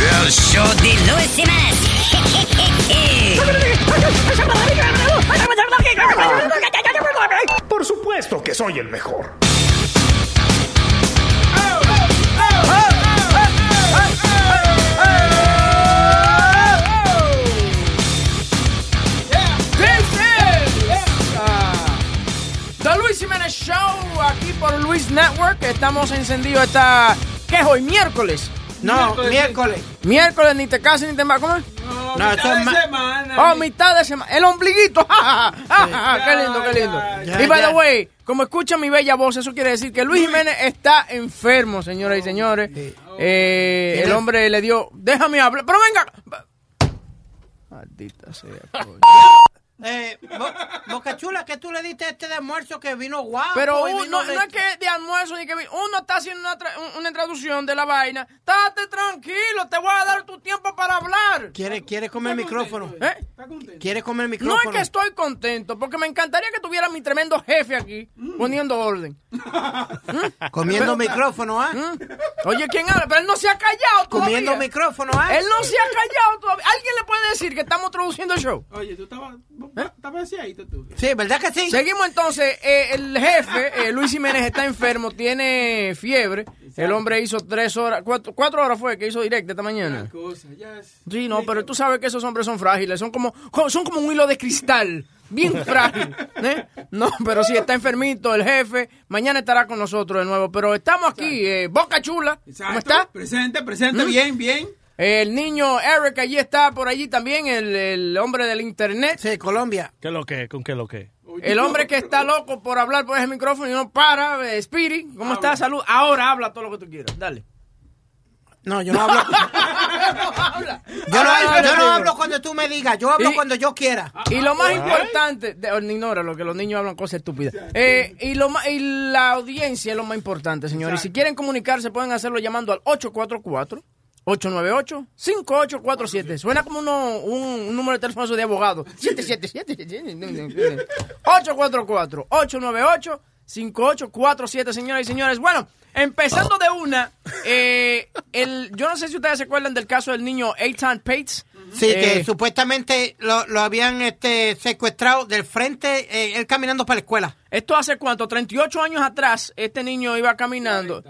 El show de Luis Jiménez. Por supuesto que soy el mejor. Jiménez Show, aquí por Luis Network. Estamos encendidos esta... ¿Qué es hoy? Miércoles. No, miércoles. Miércoles, ni te cases ni te embarcas. ¿Cómo es? No, esto es ma- Oh, mitad de semana. El ombliguito. qué lindo, qué lindo. Y by the way, como escucha mi bella voz, eso quiere decir que Luis Jiménez está enfermo, señoras y señores. Eh, el hombre le dio. Déjame hablar. Pero venga. Maldita sea. coño. Eh, Bo- Boca Chula, ¿qué tú le diste a este de almuerzo que vino guapo? Pero uno, vino no, de- no es que de almuerzo ni que vi- uno está haciendo una, tra- un- una traducción de la vaina. Estate tranquilo, te voy a dar tu tiempo para hablar. ¿Quiere, quiere comer el micrófono? ¿Eh? ¿Quiere comer el No micrófono? es que estoy contento, porque me encantaría que tuviera mi tremendo jefe aquí poniendo orden. Comiendo Pero- micrófono, ¿ah? ¿Mm? Oye, ¿quién habla? Pero él no se ha callado todavía. Comiendo micrófono, ¿ah? Él no se ha callado todavía. ¿Alguien le puede decir que estamos traduciendo el show? Oye, tú estabas. ¿Eh? Tú. Sí, ¿verdad que sí? Seguimos entonces. eh, el jefe, eh, Luis Jiménez, está enfermo, tiene fiebre. El hombre hizo tres horas, cuatro, cuatro horas fue que hizo directo esta mañana. Cosa. Sí, no, pero tú sabes que esos hombres son frágiles, son como, son como un hilo de cristal, bien frágil. ¿eh? No, pero sí, está enfermito el jefe, mañana estará con nosotros de nuevo, pero estamos aquí, eh, Boca Chula, ¿cómo Exacto. está? Presente, presente, ¿Mm? bien, bien. El niño Eric allí está por allí también, el, el hombre del internet. Sí, Colombia. ¿Qué lo que? ¿Con qué lo que? El hombre que está loco por hablar por ese micrófono y no para, eh, ¿cómo estás? Salud. Ahora habla todo lo que tú quieras, dale. No, yo no hablo. habla. Yo no, Habla, yo no digo. hablo cuando tú me digas, yo hablo Y- cuando yo quiera. Y lo más importante, de, oh, ignora lo que los niños hablan cosas estúpidas. Eh, y, lo ma- y la audiencia es lo más importante, señores. Y si quieren comunicarse, pueden hacerlo llamando al 844-898-5847. Suena como uno, un, un número de teléfono de abogado. 777. 844-898-5847, señoras y señores. Bueno, empezando de una, eh, el, yo no sé si ustedes se acuerdan del caso del niño Eitan Pates. Sí, que Eh, supuestamente lo, lo habían este, secuestrado del frente, eh, él caminando para la escuela. Esto hace cuánto, 38 años atrás, este niño iba caminando.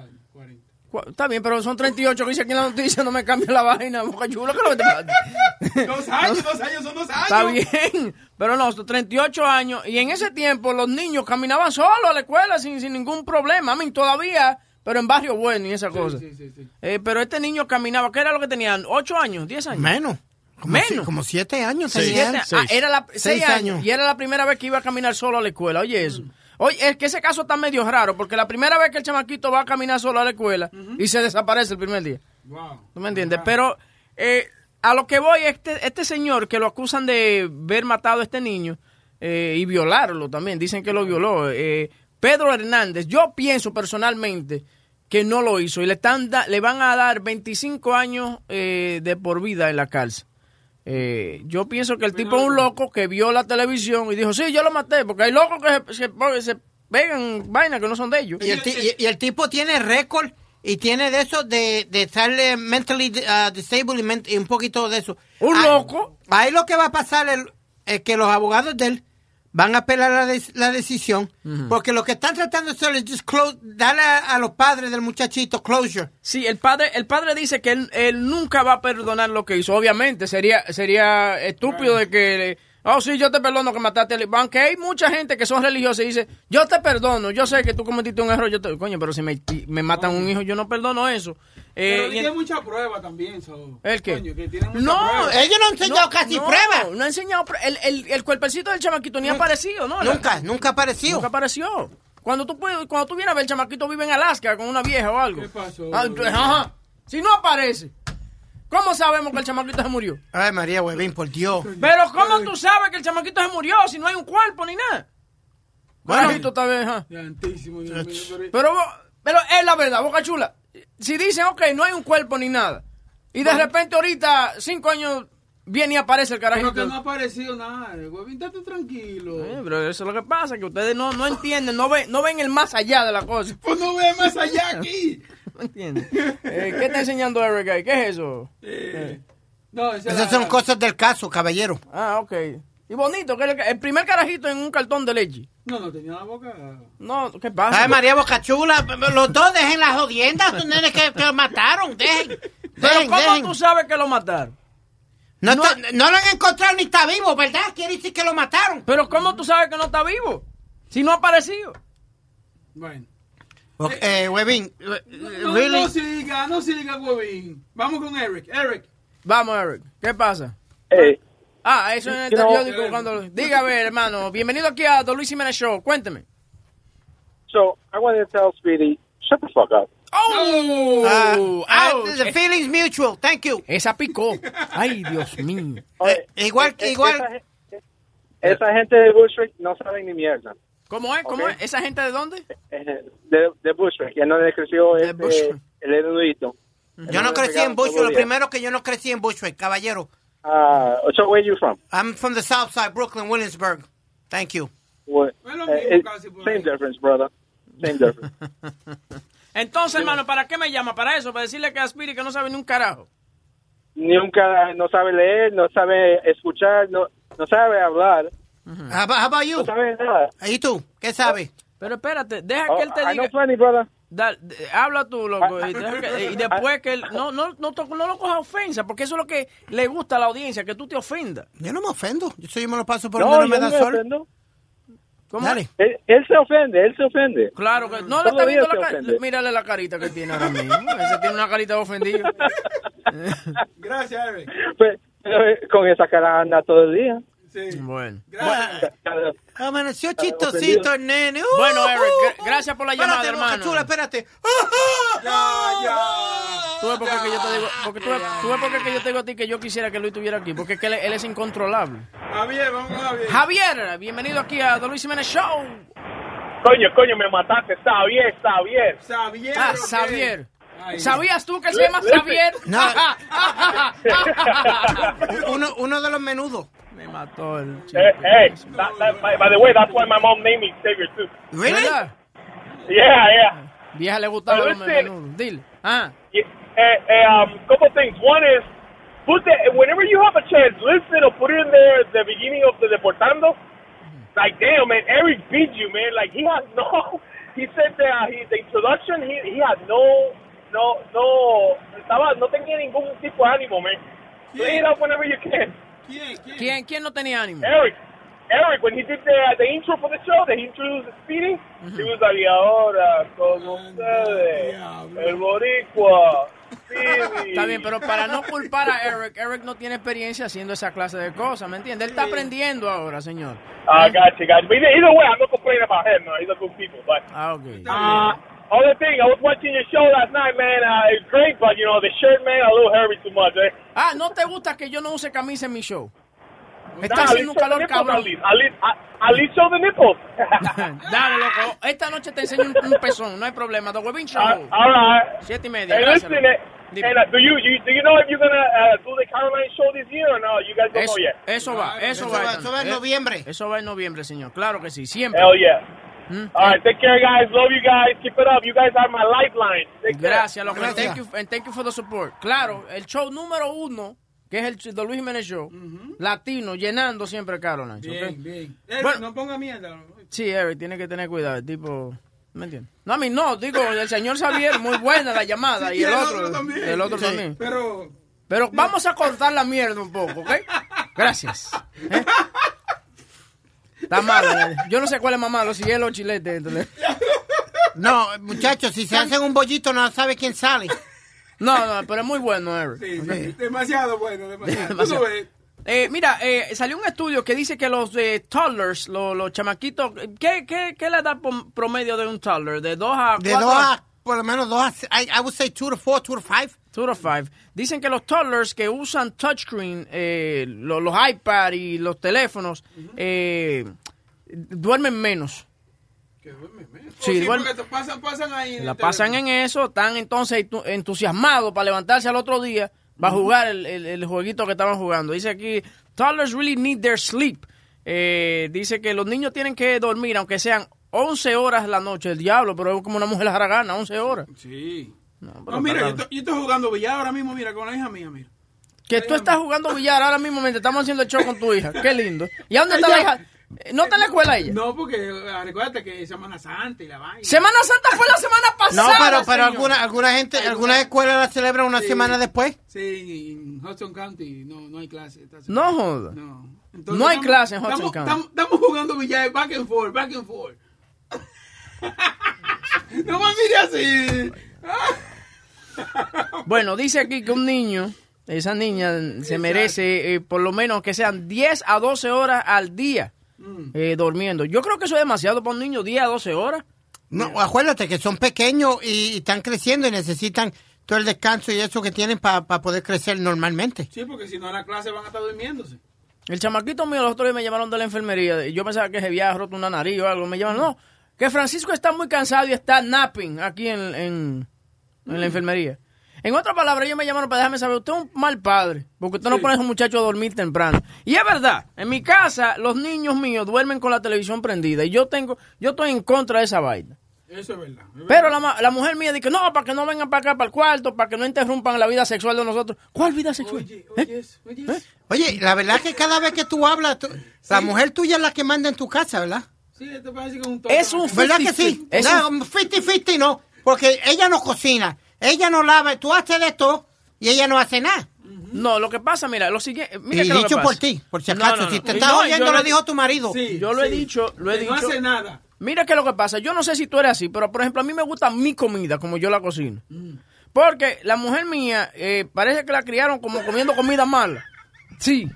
Está bien, pero son 38 que dice aquí en la noticia, no me cambia la vaina, boca chula, ¿qué es lo que te pasa? Dos años, dos años, son dos años. Está bien, pero no, son 38 años, y en ese tiempo los niños caminaban solos a la escuela sin, sin ningún problema, a mí todavía, pero en barrio bueno y esa cosa. Sí, sí, sí. Eh, pero este niño caminaba, ¿qué era lo que tenían? ¿8 años? ¿10 años? Menos. Como Menos. si- como siete años Siete- tenía él. ah, era la, Seis seis años, años. Y era la primera vez que iba a caminar solo a la escuela. Oye, eso. Oye, es que ese caso está medio raro, porque la primera vez que el chamaquito va a caminar solo a la escuela y se desaparece el primer día. Wow. ¿Tú me entiendes? Pero eh, a lo que voy, este, este señor que lo acusan de haber matado a este niño eh, y violarlo también, dicen que lo violó, eh, Pedro Hernández, yo pienso personalmente que no lo hizo y le, están da- le van a dar 25 años eh, de por vida en la cárcel. Eh, yo pienso que el tipo es un loco que vio la televisión y dijo, sí, yo lo maté, porque hay locos que se, se- se pegan vainas que no son de ellos. Y el, y- y el tipo tiene récord y tiene de eso de, de estar mentally uh, disabled y, ment- y un poquito de eso. Un Ah, loco. Ahí lo que va a pasar es, es que los abogados de él van a apelar la, la decisión porque lo que están tratando de hacer es just close- darle a, a los padres del muchachito closure. Sí, el padre, el padre dice que él, él nunca va a perdonar lo que hizo. Obviamente, sería, sería estúpido de que, oh sí, yo te perdono que mataste a Aunque hay mucha gente que son religiosos y dice, yo te perdono, yo sé que tú cometiste un error, yo te, coño, pero si me, me matan un hijo, yo no perdono eso. Eh, Pero tiene en- mucha prueba también, so. ¿El qué? Coño, que tiene mucha no, prueba. Ellos no han enseñado casi no, pruebas. No ha enseñado pruebas. El, el, el cuerpecito del chamaquito ni ha aparecido, ¿no? Nunca, nunca apareció. Nunca apareció. Cuando tú, puedes, cuando tú vienes a ver, el chamaquito vive en Alaska con una vieja o algo. ¿Qué pasó? Ah, ajá. Si no aparece, ¿cómo sabemos que el chamaquito se murió? Ay, María Huevín, por Dios. Pero ¿cómo tú sabes que el chamaquito se murió si no hay un cuerpo ni nada? Bueno. Pero- pero es la verdad, Boca Chula. Si dicen, ok, no hay un cuerpo ni nada, y de repente ahorita, cinco años, viene y aparece el Pero carajito. que no ha aparecido nada, estate tranquilo. Eh, pero eso es lo que pasa, que ustedes no, no entienden, no ven, no ven el más allá de la cosa. Pues no ve más allá aquí. No entienden. Eh, ¿Qué está enseñando Eric ahí? ¿Qué es eso? Eh, no, esa es Esas la- son cosas del caso, caballero. Ah, ok. Y bonito, que el, primer carajito en un cartón de leche. No, no tenía la boca. No, ¿qué pasa? Ay, María Bocachula, los dos dejen las jodiendas, tú nenes que, que lo mataron, dejen. Pero ¿cómo dejen. tú sabes que lo mataron? No, te- no lo han encontrado ni está vivo, ¿verdad? Quiere decir que lo mataron. Pero ¿cómo tú sabes que no está vivo? Si no ha aparecido. Bueno. Ok, Eh, Huevín, No, really? no siga, no siga, huevín. Vamos con Eric. Eric. Vamos, Eric. ¿Qué pasa? Hey, Ah, eso en el periódico. Cuando... Dígame, hermano. Bienvenido aquí a Don Luis Jiménez Show. Cuénteme. so I wanted to tell Speedy, shut the fuck up. ¡Oh! Ah, ah, the feelings mutual, thank you. Esa picó. Ay, Dios mío. Oye, Eh, igual que igual. Esa, gen- esa gente de Bushwick no saben ni mierda. ¿Cómo es? ¿Cómo es? ¿Esa gente de dónde? De, de Bushwick, que no le creció este, el erudito. Yo no crecí en Bushwick, lo primero que yo no crecí en Bushwick, caballero. Uh, so where you from? I'm from the south side, Brooklyn, Williamsburg. Thank you. What? It- por same difference, brother. Same difference. Entonces, hermano, ¿para qué me llama? Para eso, para decirle que a Spirit que no sabe ni un carajo. Nunca, no sabe leer, no sabe escuchar, no, no sabe hablar, How about, how about you? no sabe nada. ¿Y tú? ¿Qué sabes? Pero espérate, deja Oh, que él te I know diga. plenty, brother. Da- de- habla tú, loco. Ah, Y, deja que- y después que él. No, no, no, no lo coja ofensa, porque eso es lo que le gusta a la audiencia, que tú te ofendas. Yo no me ofendo. Yo soy yo me lo paso por No, donde no me da me sol. ofendo. ¿Cómo? Dale. Él, él se ofende, él se ofende. Claro que. No le está viendo la cara. Mírale la carita que tiene ahora mismo. Ese tiene una carita de ofendido. Gracias, Eric. Pues, eh, con esa cara anda todo el día. Sí. Bueno. Gracias. Cada- Amaneció chistosito el nene. Uh, Bueno, Eric, uh, gra- gracias por la espérate, llamada, Boca hermano. Chula, espérate. Ya, ya. Tú ves por qué que yo te digo, porque tú tú ves por qué que yo te digo a ti que yo quisiera que Luis estuviera aquí, porque es que él, él es incontrolable. Javier, vamos con Javier. Javier, bienvenido aquí a Don Luis Jiménez Show. Coño, coño, me mataste. Está bien. Xavier. Ah. Xavier. Ay, ¿Sabías tú que se llama. Xavier? No. uno, uno de los menudos. Me mató el chico. Hey, hey that, that, by, by the way, that's why my mom named me Xavier too. Really? ¿Verdad? Yeah, yeah. Vieja le gustaba los listen. menudos. Dile. Ah. yeah eh, eh, um, couple things. One is, put the, whenever you have a chance, listen or put it in there at the beginning of the Deportando. Like, damn, man, Eric beat you, man. Like, he had no, he said that uh, he, the introduction, he, he had no, no, no, estaba, no tenía ningún tipo de ánimo, man. Play it up whenever you can. ¿Quién? ¿Quién? ¿Quién, ¿Quién no tenía ánimo? Eric, Eric, when he did the, the intro for the show, that he introduced the speeding, he was like, y ahora, con ustedes, el boricua, Speedy. Está bien, pero para no culpar a Eric, Eric no tiene experiencia haciendo esa clase de cosas, ¿me entiendes? Él está aprendiendo ahora, señor. I got you, guys. But either, either way, I'm not complaining about him. No, he's a good people. But Ah, ok. uh, other thing, I was watching your show last night, man. Uh, it's great, but you know the shirt, man, a little hairy too much. Eh? Ah, ¿no te gusta que yo no use camisa en mi show? Está Nah, haciendo un calor At cabrón. least, at least, at, least show the nipples. Dale, loco. Esta noche te enseño un, un pezón, no hay problema. The Webin Show. Uh, all right. Siete y media. Hey, listen, eh, and, uh, do you, you do you know if you're gonna uh, do the Caroline show this year or no? You guys don't Eso, know yet. eso va, eso, Eso va. va, eso va en Eh, noviembre. Eso va en noviembre, señor. Claro que sí, siempre. Hell yeah. Mm. All right, take care, guys. Love you guys. Keep it up. You guys are my lifeline. Take. Gracias, loco. And Gracias. Thank you, and thank you for the support. Claro, el show número uno, que es el de Luis Jiménez Show, latino, llenando siempre Caroline. Bien, ¿ok? bien. Eric, Bueno. no ponga mierda. Sí, Eric, tiene que tener cuidado, el tipo... ¿Me entiendes? No, a mí no, digo, el señor Xavier, muy buena la llamada, y el otro, también. el otro Sí. también. Pero, Pero vamos a cortar la mierda un poco, ¿ok? Gracias. ¿Eh? Está malo. eh. Yo no sé cuál es más malo, si es los chiletes. entonces. No, muchachos, si se hacen un bollito no sabe quién sale. No, no, pero es muy bueno, Eric. sí, sí, demasiado bueno, demasiado. Demasiado. Eh, mira, eh, salió un estudio que dice que los eh, toddlers, los, los chamaquitos, ¿qué, qué, qué le da promedio de un toddler? De 2 a 4 De dos a por lo menos dos, a- I, I would say two to four, two to five. Two to five. Dicen que los toddlers que usan touchscreen, eh, lo- los iPad y los teléfonos, eh, duermen menos. Que duerme menos. Sí, Oh, sí, duerme- porque te pasan, pasan ahí. en La pasan en eso, están entonces entu- entusiasmados para levantarse al otro día, para jugar el, el- el jueguito que estaban jugando. Dice aquí, toddlers really need their sleep. Eh, dice que los niños tienen que dormir, aunque sean 11 horas la noche, el diablo, pero es como una mujer gana 11 horas. Sí. No, No, pero mira, está- yo, estoy- yo estoy jugando billar ahora mismo, mira, con la hija mía, mira. Que tú estás jugando billar ahora mismo mientras estamos haciendo el show con tu hija. Qué lindo. ¿Y a dónde está la hija? Eh, ¿No está en la escuela ella? No, porque recuérdate que es Semana Santa y la vaina. Semana Santa fue la semana No, pasada. pero, pero señor. alguna, alguna gente, algunas escuelas la celebran una Sí. semana después. Sí, en Hudson County no, no hay clase. esta No joda. No. No hay clase en Hudson estamos, County. Estamos, estamos jugando billar back and forth, back and forth. no me mire así. Bueno, dice aquí que un niño, esa niña se merece eh, por lo menos que sean 10 a 12 horas al día Mm. eh, durmiendo. Yo creo que eso es demasiado para un niño, 10 a 12 horas. No, acuérdate que son pequeños y, y están creciendo y necesitan todo el descanso y eso que tienen para poder crecer normalmente. Sí, porque si no en la clase van a estar durmiéndose. El chamaquito mío los otros días me llamaron de la enfermería y yo pensaba que se había roto una nariz o algo. Me llamaron, no, que Francisco está muy cansado y está napping aquí en, en, en la enfermería. En otras palabras, ellos me llamaron para dejarme saber, usted es un mal padre, porque usted no pone a esos muchachos a dormir temprano. Y es verdad, en mi casa los niños míos duermen con la televisión prendida y yo tengo, yo estoy en contra de esa vaina. Eso es verdad. es Pero verdad. la, la mujer mía dice, no, para que no vengan para acá, para el cuarto, para que no interrumpan la vida sexual de nosotros. ¿Cuál vida sexual? Oye, ¿Eh? oye, oye. ¿Eh? Oye, la verdad es que cada vez que tú hablas, tú- la mujer tuya es la que manda en tu casa, ¿verdad? Sí, esto parece que es un Es un ¿Verdad que sí? Es no, un- 50-50 no, porque ella no cocina, ella no lava, tú haces de todo y ella no hace nada. No, lo que pasa, mira, lo siguiente. Mira y qué es lo que dicho pasa. por ti, por si No, acaso, no, no. si te estás no, oyendo, lo le- dijo tu marido. Sí, Yo lo he dicho, lo he Que No dicho. hace nada. Mira qué es lo que pasa. Yo no sé si tú eres así, pero por ejemplo, a mí me gusta mi comida como yo la cocino. Mm. Porque la mujer mía eh, parece que la criaron como comiendo comida mala. Sí.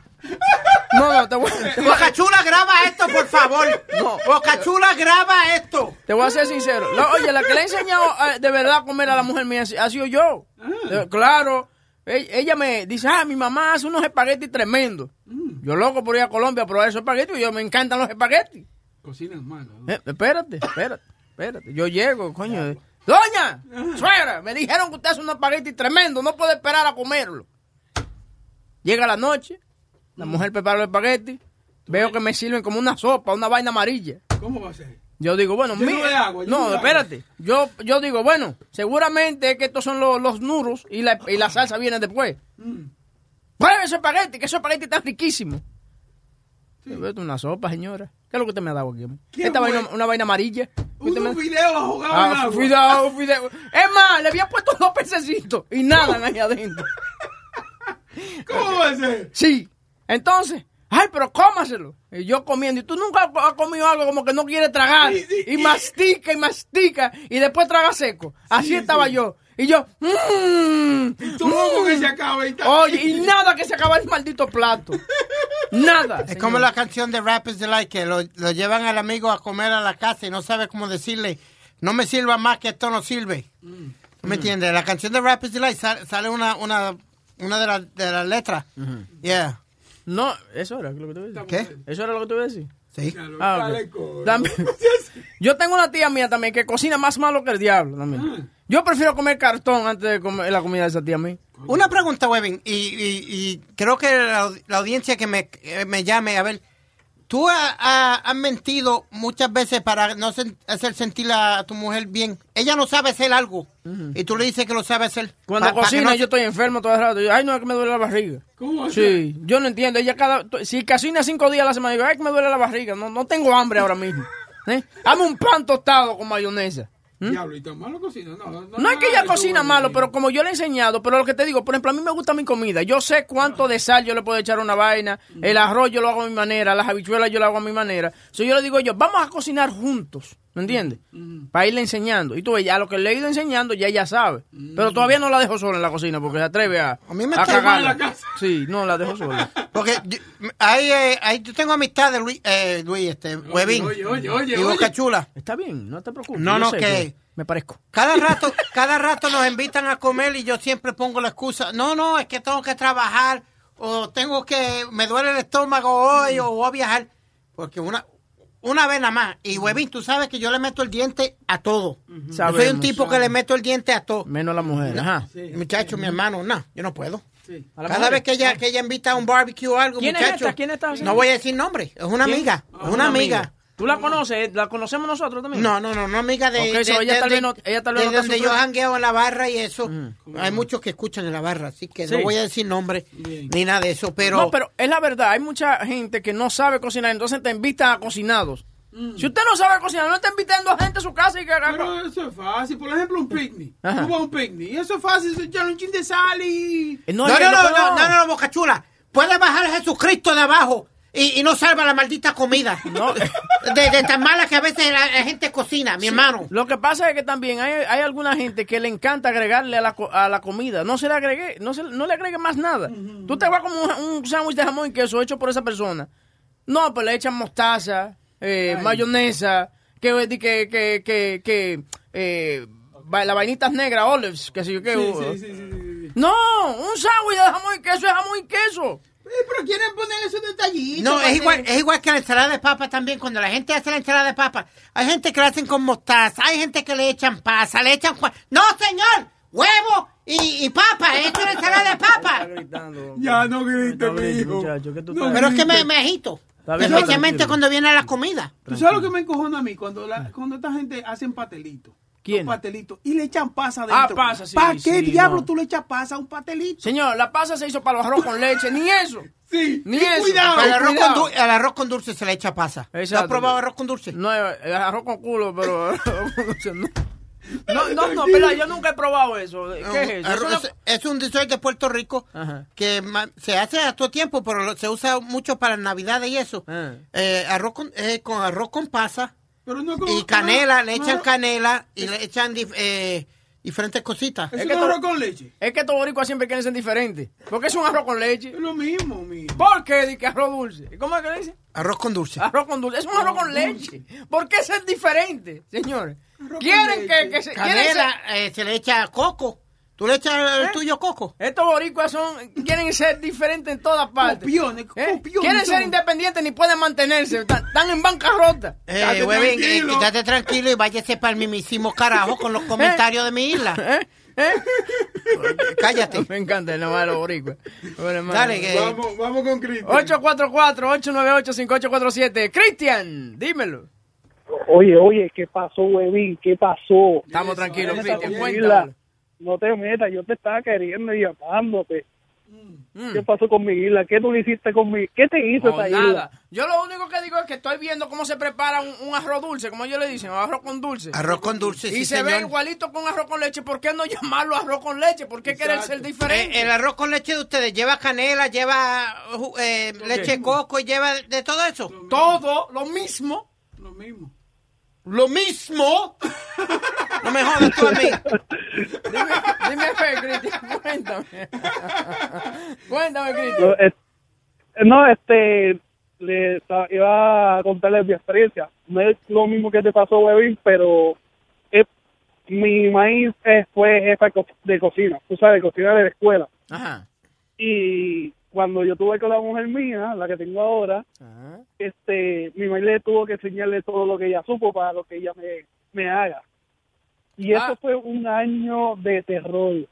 No, no, te voy, te voy Bocachula, graba esto, por favor. No. Bocachula, graba esto. Te voy a ser sincero. Oye, la que le ha enseñado eh, de verdad a comer a la mujer mía ha sido yo. Eh, claro. E- Ella me dice, ah, mi mamá hace unos espaguetis tremendos. Yo loco por ir a Colombia a probar esos espaguetis y yo me encantan los espaguetis. Cocinas mal. ¿no? Eh, espérate, espérate, espérate. Yo llego, coño. eh. Doña, suegra, me dijeron que usted hace un espagueti tremendo, no puede esperar a comerlo. Llega la noche, la mujer prepara los espaguetis, veo que me sirven como una sopa, una vaina amarilla. ¿Cómo va a ser? Yo digo, bueno, Lleno mi- de agua, no, espérate. Yo, yo digo, bueno, seguramente es que estos son los, los nuros y la, y la salsa viene después. Mm. Pruebe ese espagueti, que ese espagueti está riquísimo. Esto es una sopa, señora. ¿Qué es lo que usted me ha dado aquí? ¿Qué Esta fue? vaina, una vaina amarilla. Usted me- Unos fideos ahogados en Ah, agua. fideo, fideo. Es más, le había puesto dos pececitos y nadan ahí adentro. ¿Cómo va a ser? Sí. Entonces, ay, pero cómaselo. Y yo comiendo. Y tú nunca has comido algo como que no quiere tragar. Sí, sí. Y mastica y mastica. Y después traga seco. Así Sí, estaba sí. yo. Y yo, mmm, Tú loco que se acabe y. Oye, y nada que se acaba el maldito plato. Nada. Es señor. como la canción de Rappers Delight que lo, lo llevan al amigo a comer a la casa y no sabe cómo decirle, no me sirva más que esto no sirve. Mm. ¿Tú ¿Me entiendes? La canción de Rappers Delight sale, sale una, una, una de, las de las letras. Yeah. No, eso era lo que te iba a decir. ¿Qué? Eso era lo que te iba a decir. Sí. Ah, Yo tengo una tía mía también que cocina más malo que el diablo también. Yo prefiero comer cartón antes de comer la comida de esa tía mía. Una pregunta, Webin, y, y, y creo que la, la audiencia que me, que me llame, a ver, tú ha- ha- has mentido muchas veces para no sen- hacer sentir a tu mujer bien. Ella no sabe hacer algo y tú le dices que lo sabe hacer. Cuando Pa- cocina no- yo estoy enfermo todo el rato. Yo, Ay, no, es que me duele la barriga. ¿Cómo? Sí, yo no entiendo. Ella cada... Si cocina cinco días a la semana, digo, ay, que me duele la barriga. No, no tengo hambre ahora mismo. ¿Eh? Hazme un pan tostado con mayonesa. Diablo, y tan malo cocina. No, no, No es que ella cocina malo, pero como yo le he enseñado, pero lo que te digo, por ejemplo, a mí me gusta mi comida. Yo sé cuánto de sal yo le puedo echar a una vaina, el arroz yo lo hago a mi manera, las habichuelas yo lo hago a mi manera. So, yo le digo yo, vamos a cocinar juntos, ¿me entiendes? Para irle enseñando. Y tú ves, ya lo que le he ido enseñando, ya ella sabe. Pero todavía no la dejo sola en la cocina porque se atreve a, A mí me a mal cagarla. la casa. Sí, no la dejo sola. Porque yo, hay, eh, hay- yo tengo amistad de Luis, eh, Luis este, Webin oye, oye, oye, y oye. Boca Chula. Está bien, no te preocupes. No, yo no, sé que Me parezco. Cada rato, cada rato nos invitan a comer y yo siempre pongo la excusa. No, no, es que tengo que trabajar o tengo que, me duele el estómago hoy o voy a viajar. Porque una, una vez nada más. Y Webin, tú sabes que yo le meto el diente a todo. Yo soy un tipo que le meto el diente a todo. Menos la mujer. Ajá. Muchacho, mi hermano, no, yo no puedo. A la Cada mujer. vez que ella, que ella invita a un barbecue o algo, ¿Quién es muchacho. esta? ¿Quién es esta? No voy a decir nombre, es una ¿Quién? amiga, Ah, es una amiga. ¿Tú la conoces? ¿La conocemos nosotros también? No, no, no, una amiga de, Ok, so de- ella de- tal vez no- ella tal vez de no donde yo jangueo en la barra y eso. Hay muchos que escuchan en la barra, así que Sí. no voy a decir nombre ni nada de eso, pero, No, pero es la verdad. Hay mucha gente que no sabe cocinar, entonces te invitan a cocinados. Si usted no sabe cocinar, no está invitando a gente a su casa y que haga... Pero eso es fácil. Por ejemplo, un picnic. Ajá. Tú vas a un picnic. Y eso es fácil. Eso echarle un chin de sal y... no, no, no, no, no, no, no, Boca Chula. Puede bajar Jesucristo de abajo y, y no salva la maldita comida. De, de tan mala que a veces la, la gente cocina, mi Sí. hermano. Lo que pasa es que también hay, hay alguna gente que le encanta agregarle a la, a la comida. No se le agregue, no, se, no le agregue más nada. Tú te vas como un, un sándwich de jamón y queso hecho por esa persona. No, pues le echan mostaza, eh, mayonesa, que, que, que, que, que eh, va- las vainitas negras, olives, que sé yo qué. Sí, uh, sí, sí, sí, sí. No, un sándwich de jamón y queso es jamón y queso. Eh, pero quieren poner esos detallitos. No, es igual, es igual que la ensalada de papa también. Cuando la gente hace la ensalada de papa, hay gente que la hacen con mostaza, hay gente que le echan pasa, le echan... ¡No, señor! ¡Huevo y, y papa! ¡Esto es ensalada de papa! Ya no grites, mijo. No Pero es que me, me agito. Especialmente cuando viene la comida. ¿Tú sabes lo que me encojona a mí? Cuando, la, cuando esta gente hacen pastelito. ¿Quién? Los pastelitos. Y le echan pasa Ah, dentro. pasa, sí, ¿Para qué sí, diablo no. tú le echas pasa a un pastelito? Señor, la pasa se hizo para los arroz con leche, ni eso. Sí. Ni eso. cuidado. Al arroz, cuidado. con, al arroz con dulce se le echa pasa. ¿Tú has Exacto. probado arroz con dulce? No, es arroz con culo, pero... no. No, no, no, pero yo nunca he probado eso. ¿Qué es eso? Arroz- es, es un dessert de Puerto Rico Ajá. que se hace a todo tiempo, pero se usa mucho para Navidad y eso. Ah. Eh, arroz con, eh, con arroz con pasa Pero no es como- y canela, le echan no, canela y le echan dif- eh, diferentes cositas. Es Es un que tú- arroz con leche. Es que estos boricuas siempre quieren ser diferentes. Porque es un arroz con leche. Es lo mismo, mijo. ¿Por qué? Dice que arroz dulce. ¿Cómo es que le dice? Arroz con dulce. Arroz con dulce. Es un arroz con leche. ¿Por qué ser diferente, señores? Arroz con Quieren leche. que, que se... quieren ser- Canela, eh, se le echa coco. ¿Tú le echas el ¿Eh? tuyo coco? Estos boricuas son, quieren ser diferentes en todas partes. Copiones, ¿Eh? copiones Quieren ser independientes ni pueden mantenerse. Están, están en bancarrota. Eh, huevín, eh, tranquilo. quítate tranquilo y váyase para el mismísimo carajo con los comentarios de mi isla. ¿Eh? ¿Eh? Cállate. Me encanta el nomás de los boricuas. Bueno, hermano. Dale, que- Vamos, vamos con Cristian. 844-898-5847. Cristian, dímelo. Oye, oye, ¿qué pasó, huevín? ¿Qué pasó? Estamos tranquilos, Cristian. Cuéntalo. No te metas, yo te estaba queriendo y llamándote. Mm. ¿Qué pasó con mi isla? ¿Qué tú le hiciste con mi... ¿Qué te hizo No, esa nada. isla? Yo lo único que digo es que estoy viendo cómo se prepara un, un arroz dulce, como ellos le dicen, arroz con dulce. Arroz con dulce, y sí, se ve igualito con arroz con leche. ¿Por qué no llamarlo arroz con leche? ¿Por qué querer ser diferente? Eh, el arroz con leche de ustedes lleva canela, lleva eh, leche de coco y lleva de todo eso. Todo lo mismo. Lo mismo. Lo mismo. No me jodas tú a mí. Dime, dime fe, Cristian. Cuéntame. Cuéntame, No, Cristian. es- no, este... Le iba a contarles mi experiencia. No es lo mismo que te pasó, huevín, pero... es- mi maíz fue jefa de co- de cocina. Tú sabes, cocina de la escuela. Ajá. Y cuando yo tuve con la mujer mía, la que tengo ahora, Ajá. este, mi madre le tuvo que enseñarle todo lo que ella supo para lo que ella me, me haga. Y Ah. eso fue un año de terror.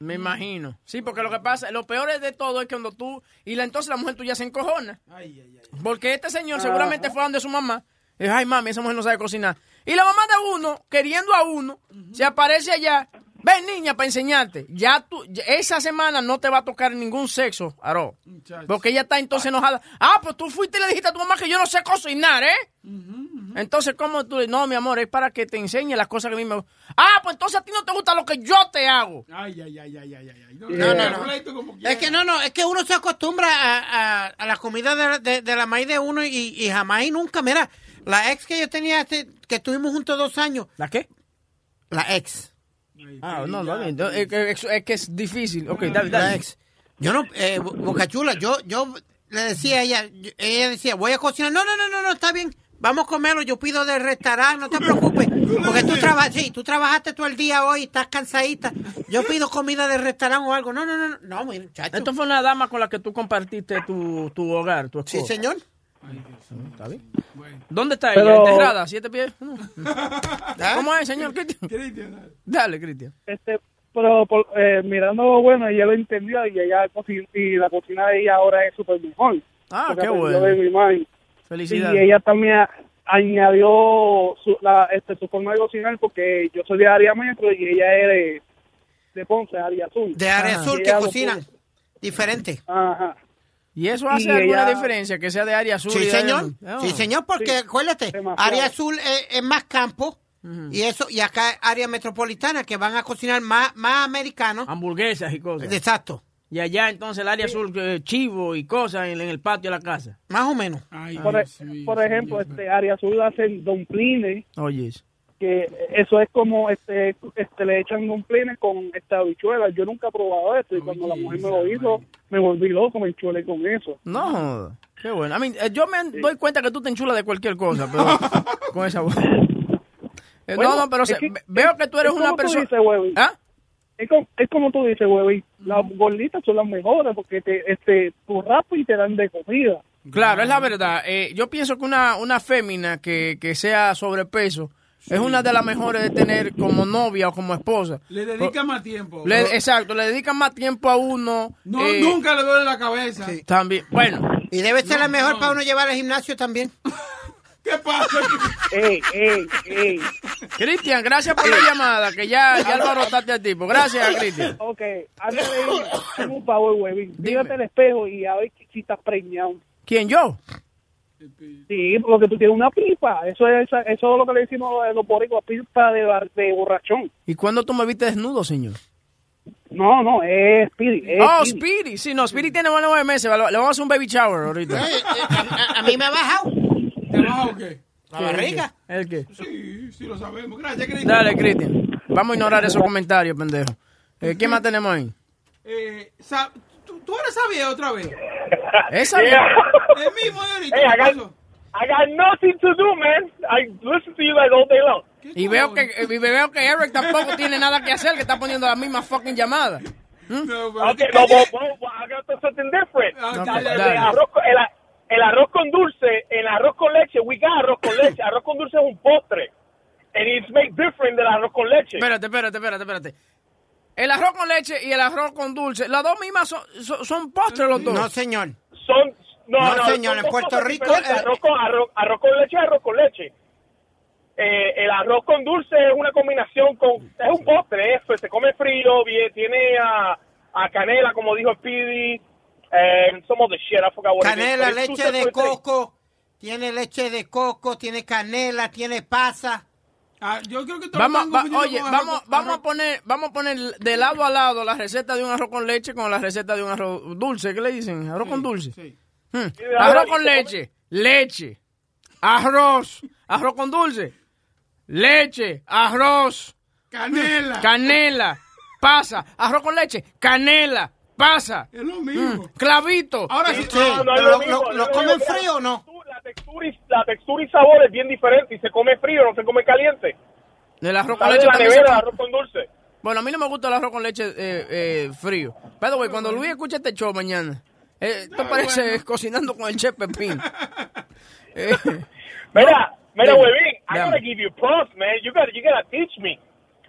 Me imagino. Sí, porque lo que pasa, lo peor de todo es que cuando tú, y la, entonces la mujer tuya se encojona. Ay, ay, ay. Porque este señor seguramente fue donde su mamá. Dijo, ay, mami, esa mujer no sabe cocinar. Y la mamá de uno, queriendo a uno, se aparece allá. Ven, niña, para enseñarte. Ya tú, esa semana no te va a tocar ningún sexo, Aro. Porque ella está entonces enojada. Ah, pues tú fuiste y le dijiste a tu mamá que yo no sé cocinar, ¿eh? Entonces, ¿cómo tú? le- No, mi amor, es para que te enseñe las cosas que a mí me gustan. Ah, pues entonces a ti no te gusta lo que yo te hago. Ay, ay, ay, ay, ay, ay. ay. No, no, no. como Es que no, no, es que uno se acostumbra a, a- a la comida de, de- de la maíz de uno y, y jamás y nunca. Mira, la ex que yo tenía, hace- que estuvimos juntos dos años, ¿La qué? la ex, Ah, no, no, no, es, que- es, es que es difícil. Ok, dale, dale. Yo no, eh, Bo- Boca Chula, yo, yo le decía a ella, ella decía, voy a cocinar. No, no, no, no, no, está bien. vamos a comerlo, yo pido del restaurante, no te preocupes, porque tú, traba- sí, tú trabajaste todo el día hoy, estás cansadita, yo pido comida del restaurante o algo, no, no, no, no, no, muchacho. Esto fue una dama con la que tú compartiste tu, tu hogar, tu Sí, esposa. señor. ¿Está bien? ¿Dónde está Pero- ella? ¿Enterrada? ¿Siete pies? No. ¿Ah? ¿Cómo es, señor Cristian? Dale, Cristian. Este, pero por- eh, mirando bueno, ella lo entendió y ella cocina, y la cocina de ella ahora es súper mejor. Ah, qué bueno. de mi mami. Felicidades. Y ella también añadió su, la, este, su forma de cocinar porque yo soy de área metro y ella es de, de Ponce, área azul. De área azul que puso. diferente. Ajá. ¿Y eso hace Y alguna ella- diferencia? Que sea de área azul. Sí, y de área- señor. Ah. Sí, señor, porque Sí. acuérdate, Demasiado. área azul es, es más campo y eso y acá área metropolitana que van a cocinar más, más americanos. Hamburguesas y cosas. Exacto, Y allá entonces el área azul, eh, chivo y cosas en, en el patio de la casa. más o menos. Ay, Por, e- por ejemplo, este área azul hacen domplines, Oye. Que eso es como este, este le echan domplines con esta habichuela. Yo nunca he probado esto y cuando la mujer me lo hizo, me volví loco, me enchulé con eso. No, qué bueno. I mean, eh, yo me doy cuenta que tú te enchulas de cualquier cosa, pero con esa voz. Eh, Bueno, no, no, pero es se- que- veo que tú eres es una como tú persona. ¿Ah? Es como, es como tú dices, güey, las gorditas son las mejores porque te, este, tú rapas y te dan de comida. Claro, es la verdad. Eh, yo pienso que una, una fémina que, que sea sobrepeso es una de las mejores de tener como novia o como esposa. Le dedica más tiempo. Le- exacto, le dedican más tiempo a uno. no, eh, nunca le duele la cabeza. También, bueno, Y debe ser la mejor no. para uno llevar al gimnasio también. ¿Qué pasa? Ey, ey, ey. Cristian, gracias por la llamada, que ya, ya alborotaste al tipo. Gracias, Cristian. Ok, antes de ir, tengo un favor, güey. Mírate el espejo y a ver si estás preñado. ¿Quién, yo? Sí, porque tú tienes una pipa. Eso es, eso es lo que le decimos a los boricuas, pipa de, bar- de borrachón. ¿Y cuándo tú me viste desnudo, señor? No, no, es Speedy. es Oh, Speedy. Speedy. Sí, no, Speedy tiene buenos nueve meses. Le vamos a hacer un baby shower ahorita. A, a mí me ha bajado ¿Te baja o qué? la barriga. ¿El qué? Sí, sí lo sabemos. Gracias, Cristian. Dale, Cristian. Vamos a ignorar esos comentarios, pendejo. Eh, ¿Qué más tenemos ahí? Eh, sa- ¿tú, eres sabia otra vez. Esa. Yeah. El mismo de ahorita. Hey, I ¿qué got, pasó? I got nothing to do, man. I listen to you guys all day long. ¿Qué Y veo que, y veo que Eric tampoco tiene nada que hacer, que está poniendo la misma fucking llamada. No, pero Okay, ¿qué- no, I got something different. Ah, dale, El, dale. arroz, con- el, el arroz con dulce, el arroz con leche, we got arroz con leche. Arroz con dulce es un postre. And it's made different del arroz con leche. Espérate, espérate, espérate, espérate. El arroz con leche y el arroz con dulce, las dos mismas son, son, son postres los dos. No, señor. Son, no, No, no, señor, son en Puerto Rico, arroz, con, arroz, arroz con leche, arroz con leche. Eh, el arroz con dulce es una combinación con, es un postre, es, pues, se come frío, bien, tiene a, a canela, como dijo Speedy, eh, some of the shit, I forgot what it is, Canela, leche de coco, tiene leche de coco, tiene canela, tiene pasa. Ah, yo creo que Vamos, va- oye, con arroz vamos, vamos a poner, vamos a poner de lado a lado la receta de un arroz con leche con la receta de un arroz dulce. ¿Qué le dicen? Arroz con dulce. Sí. Hmm. Arroz con leche, leche, arroz, arroz con dulce, leche, arroz, Canela. canela, pasa, arroz con leche, canela, pasa, es lo mismo. clavito. Ahora sí. Sí, No, no es pero lo lo, lo- comen frío o no? La textura, y, la textura y sabor es bien diferente y se come frío, no se come caliente. El arroz con leche de la también nevera, se- arroz con dulce. Bueno, a mí no me gusta el arroz con leche eh, eh, frío. Pero, güey, cuando Luis escuche este show mañana, eh, esto parece cocinando con el chef Pepín. Eh, Mira, mira. Webin, I gotta give you props, man. You gotta, you gotta teach me.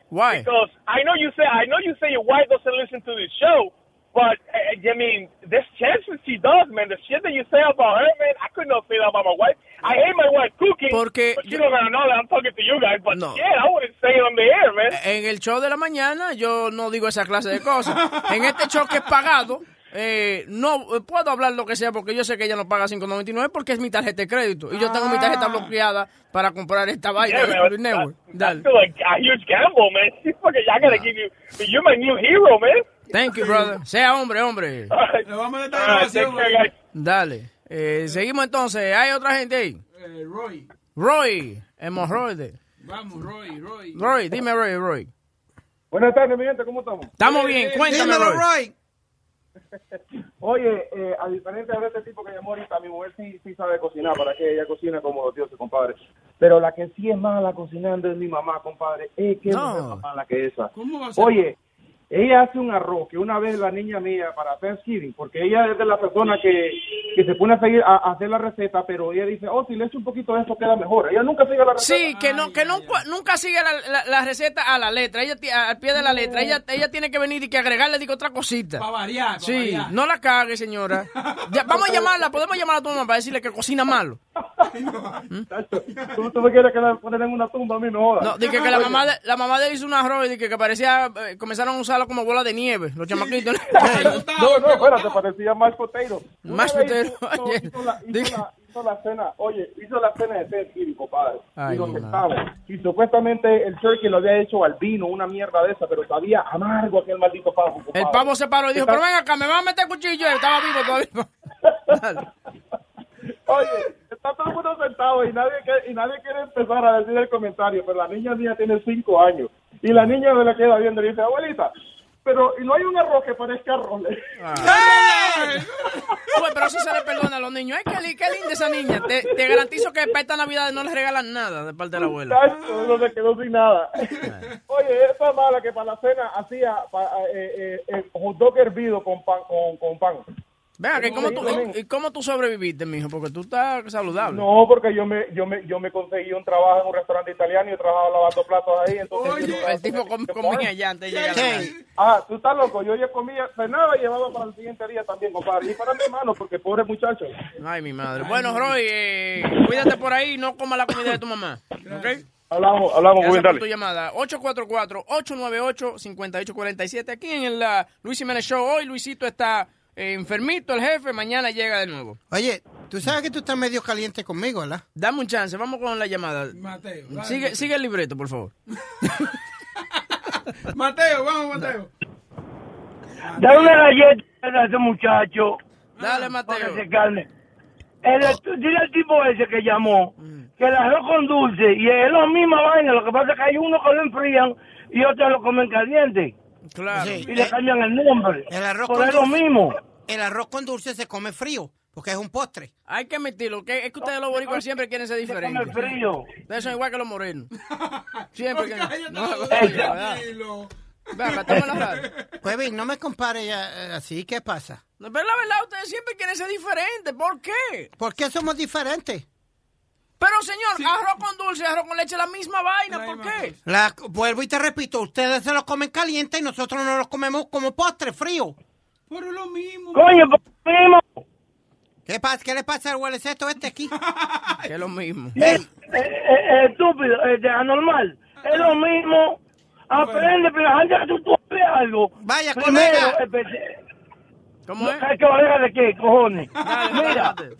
why? Because I know you say, I know you say your wife doesn't listen to this show, but uh, I mean, there's chances she does, man. The shit that you say about her, man, I could not say that about my wife. I hate my wife cooking, Porque but you yo- don't know that I'm talking to you guys. But No. yeah, I wouldn't say it on the air, man. En el show de la mañana yo no digo esa clase de cosas. En este show que es pagado, eh, no eh, puedo hablar lo que sea porque yo sé que ella no paga 5.99 porque es mi tarjeta de crédito. Y yo tengo mi tarjeta bloqueada para comprar esta vaina Yeah, man, Dale. that's still like a huge gamble, man. Fucking, I gotta give you, you're my new hero, man. Thank you, brother. Sea hombre, hombre. Le vamos a care, guys. Dale. Eh, seguimos entonces. ¿Hay otra gente ahí? eh, Roy. Roy, hemorroide. Vamos, Roy, Roy. Roy, dime Roy, Roy. Buenas tardes, mi gente, ¿cómo estamos? Estamos bien, cuéntame Dímelo, Roy. Roy. Oye, eh, a diferencia de este tipo que llamó ahorita, mi mujer sí, sí sabe cocinar, para que ella cocina como los dioses, compadre. Pero la que sí es mala cocinando es mi mamá, compadre. Eh, qué No. mujer más mala que esa. ¿Cómo va a ser? Oye, ella hace un arroz que una vez la niña mía para Thanksgiving, porque ella es de la persona que, que se pone a seguir a, a hacer la receta, pero ella dice, oh, si le echo un poquito de esto queda mejor. Ella nunca sigue la receta. Sí, que no, que no, nunca sigue la, la- la receta a la letra, ella al pie de la letra. Ella, ella tiene que venir y que agregarle digo otra cosita. Para variar, pa' Sí, variar. no la cague, señora. Ya, vamos a llamarla, podemos llamar a tu mamá para decirle que cocina malo. Tacho, Tú, tú me quieres poner en una tumba a mí, no jodas. No, dije que la mamá de, la mamá de él hizo un arroz y dije que parecía, eh, comenzaron a usarlo como bola de nieve, los chamaquitos. No, no, espérate, parecía más Una vez potato, hizo- oye. Hizo, la, hizo, Diga. la, hizo la cena, oye, hizo la cena de Thanksgiving, compadre. Ay, y donde estaba. Y supuestamente el turkey lo había hecho al vino, una mierda de esa, pero sabía amargo aquel maldito pavo, compadre. El pavo se paró y dijo, pero ven acá, me van a meter cuchillo. Y estaba vivo todavía. Oye, está todo el mundo sentado y nadie, quiere, y nadie quiere empezar a decir el comentario, pero la niña mía tiene cinco años. Y la niña me la queda viendo y dice, abuelita, pero y no hay un arroz que parezca arroz. Uy, pero sí se le perdona a los niños. Ay, qué, qué linda esa niña. Te, te garantizo que para esta Navidad no les regalan nada de parte de la abuela. Muchacho, no se quedó sin nada. Oye, esa mala que para la cena hacía eh, eh, eh, hot dog hervido con pan. Con, con pan. Venga, ¿y cómo, tú, y cómo tú sobreviviste, mijo? Porque tú estás saludable. No, porque yo me, yo me, yo me conseguí un trabajo en un restaurante italiano y yo trabajaba lavando platos ahí. Entonces yo El tipo com- comía ya antes de llegar. Ah, tú estás loco. Yo ya comía, cenaba y llevaba para el siguiente día también, compadre. Y para mi hermano, porque pobre muchacho. Ay, mi madre. Bueno, Roy, eh, cuídate por ahí y no coma la comida de tu mamá. ¿Ok? Hablamos, hablamos, Gracias por tu llamada. 844-898-5847 aquí en el ah, Luis Jiménez Show. Hoy Luisito está eh, enfermito, el jefe. Mañana llega de nuevo. Oye, tú sabes que tú estás medio caliente conmigo, ¿verdad? Dame un chance, vamos con la llamada. Mateo. Sigue, sigue el libreto, por favor. Mateo, vamos, Mateo. Dale una galleta a ese muchacho. Dale, Para que Mateo. se calme. El, dile al tipo ese que llamó Mm. que el arroz con dulce y es la misma vaina. Lo que pasa es que hay uno que lo enfrían y otros lo comen caliente. Claro. Sí. Y le cambian el nombre. El arroz Pero con es lo dulce. mismo. El arroz con dulce se come frío, porque es un postre. Hay que admitirlo, que es que ustedes los boricuas siempre quieren ser Se come diferentes. frío. Ustedes son igual que los morenos. Siempre No, Mateo, oye, ¿verdad? tranquilo. Ve acá, estamos en la radio. Pues bien, no me compare ya, eh, así, ¿qué pasa? No, Pero la verdad, ustedes siempre quieren ser diferentes. ¿Por qué? ¿Por qué somos diferentes? Pero, señor, arroz con dulce, arroz con leche, la misma vaina. ¿Por qué? La, vuelvo y te repito, ustedes se lo comen caliente y nosotros no lo comemos como postre frío. Pero es lo mismo. Coño, lo mismo. ¿Qué, pasa? ¿Qué le pasa al hueleceto este aquí? Que es lo mismo. Eh, eh, eh, estúpido, eh, de anormal. Es lo mismo. Aprende, pero antes que tú, tú algo. Vaya, primero, colega. ¿Cómo es? ¿Qué colega de qué, cojones? Dale, Mira, dale.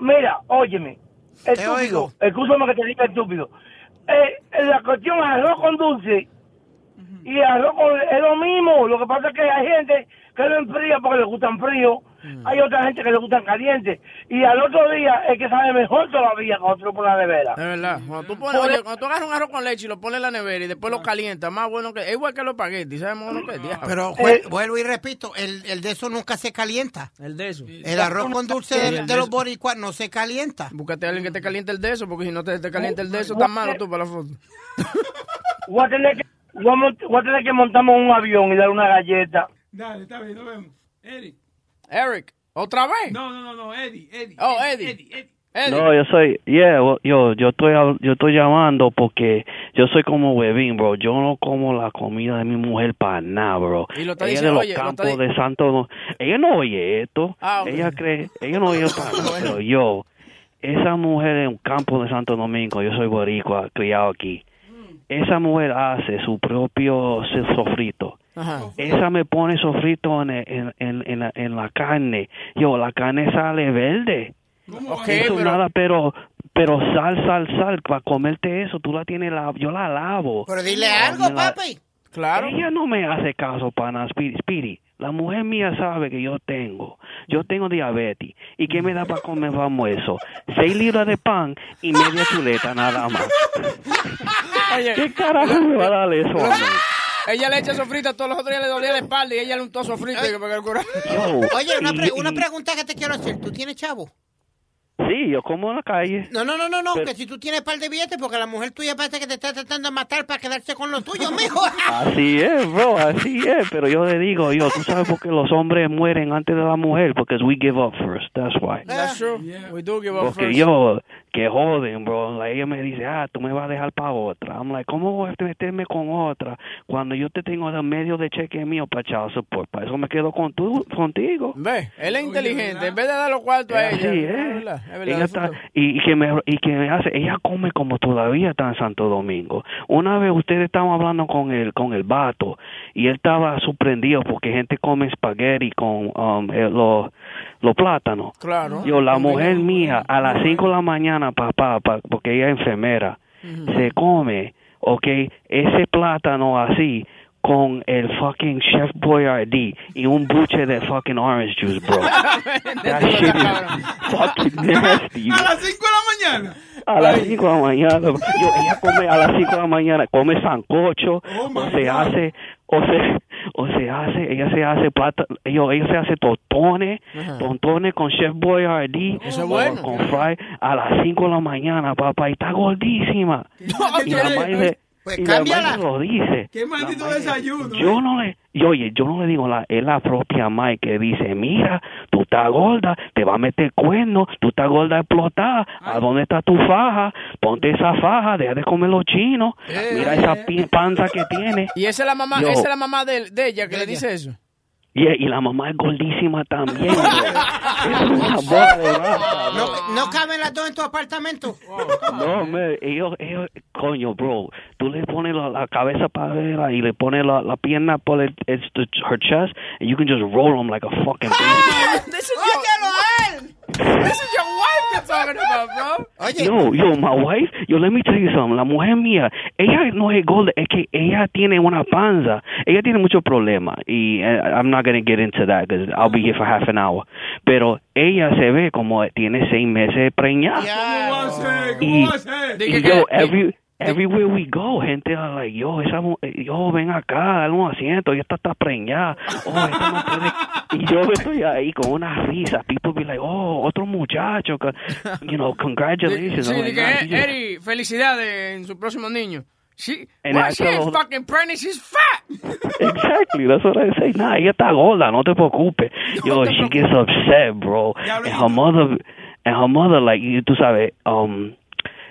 mira, óyeme. Estúpido. oigo. Escúchame que te diga estúpido. Eh, la cuestión es arroz con dulce y arroz con... Es lo mismo. Lo que pasa es que hay gente que lo enfría porque le gustan frío. Hay otra gente que le gustan caliente. Y al otro día es que sabe mejor todavía cuando tú lo pones la nevera. Es verdad. Cuando tú, pones, oye, cuando tú agarras un arroz con leche y lo pones en la nevera y después lo calientas, más bueno que. Es igual que los espaguetis, ¿sabes más bueno que el diablo? Pero jue- vuelvo y repito, el, el de eso nunca se calienta. El de eso. El arroz con dulce de, de de los boricuas no se calienta. Búscate a alguien que te caliente el de eso, porque si no te, te calienta el de eso, está malo tú para la foto. Voy a tener que, voy a voy a tener que montarme un avión y dar una galleta. Dale, está bien, nos vemos. Eddie. Eric, ¿otra vez? No, no, no, no, Eddie, Eddie. Oh, Eddie. Eddie, Eddie. Eddie. No, yo soy, yeah, yo, yo estoy, yo estoy llamando porque yo soy como huevín, bro. Yo no como la comida de mi mujer para nada, bro. Y lo está ella diciendo, de los oye, lo está campos de Santo, no, ella no oye esto. Ah. Ella cree, ella no oye para nada, pero yo, esa mujer en un campo de Santo Domingo, yo soy boricua, criado aquí. Esa mujer hace su propio sofrito. Ajá. Esa me pone sofrito en, en, en, en la, en la carne. Yo, la carne sale verde. Ok, Eso pero. nada, pero pero sal, sal, sal, para comerte eso, tú la tienes, la, yo la lavo. Pero dile algo, la- papi. Claro. Ella no me hace caso, pana, Speedy. La mujer mía sabe que yo tengo, yo tengo diabetes. ¿Y qué me da para comer vamos eso? Seis libras de pan y media chuleta nada más. Oye, ¿Qué carajo me va a dar eso a mí? ella le echa sofrito, todos los otros días le dolía la espalda y ella le untó corazón- Oye, una, pre- una pregunta que te quiero hacer. ¿Tú tienes chavo? Sí, yo como en la calle. No, no, no, no, no, Pero- que si tú tienes par de billetes, porque la mujer tuya parece que te está tratando de matar para quedarse con lo tuyo, mijo. Así es, bro, así es. Pero yo le digo, yo, tú sabes por qué los hombres mueren antes de la mujer, porque we give up first, that's why. That's true. We do give up Porque first. yo, que joden, bro. Like, ella me dice, ah, tú me vas a dejar para otra. I'm like, ¿cómo voy a meterme con otra cuando yo te tengo el medio de cheque mío para child support? Para eso me quedo con tu, contigo. Ve, él es inteligente. En vez de dar los cuartos a Sí, ella. eh. Es verdad, es verdad, Ella eso está, fue. y, y que me y que me hace, ella come como todavía está en Santo Domingo. Una vez ustedes estaban hablando con el con el vato y él estaba sorprendido porque gente come espagueti con um, eh, los los plátanos. Claro. Yo la mujer mía a las 5 de la mañana, papá, pa- porque ella es enfermera, se come, ok, ese plátano así con el fucking Chef Boyardee y un buche de fucking orange juice, bro. That shit is fucking nasty. A las 5 de la mañana. A las 5 de la mañana. Yo, ella come a las 5 de la mañana, come sancocho, o se hace, o se, o se hace, ella se hace plata, yo, ella se hace tostones, Ajá. tostones con Chef Boyardee, Eso es o bueno. con fry, a las 5 de la mañana, papá, y está gordísima. Y la madre, Pues y la cámbiala. lo dice. Qué maldito desayuno. Yo no le, y oye, yo no le digo la, es la propia Mike que dice, mira, tú estás gorda, te va a meter cuerno, tú estás gorda explotada, ¿a dónde está tu faja? Ponte esa faja, deja de comer los chinos, mira esa pi- panza que tiene. Y esa es la mamá, Yo. esa es la mamá de, de ella que le dice eso. Y, y la mamá es gordísima también. bro. es una bola de bro. No, no caben las dos en tu apartamento. No, me, ellos, ellos, coño, bro, tú le pones la, la cabeza para arriba y le pones la, la pierna por el, it's the, her chest, and you can just roll them like a fucking baby. This is your, this is your wife you're talking about, bro. Oye, Yo, yo, my wife, yo, let me tell you something. La mujer mía, ella no es gorda, es que ella tiene una panza. Ella tiene muchos problemas. Y eh, I'm not going to get into that because I'll be here for half an hour. Pero ella se ve como tiene seis meses preñada. ¿Cómo va a ser? Y, ¿Cómo va a ser? Y que- yo, every, everywhere we go, gente are like, yo, esa, eh, yo, ven acá, dale un asiento, ella está, está preñada. Oh, esta no puede. Y yo estoy ahí con una risa. People be like, oh, otro muchacho, que, you know, congratulations. Sí, I'm like, dije, "Nah, eh, she just- Eddie, felicidades en su próximo niño. She, And well, she told- fucking pregnant, she's fat. Exactly, that's what I say. Nah, ella está gorda, no te preocupes. Yo, she gets upset, bro. And her mother, and her mother, like, you- tú sabes, um,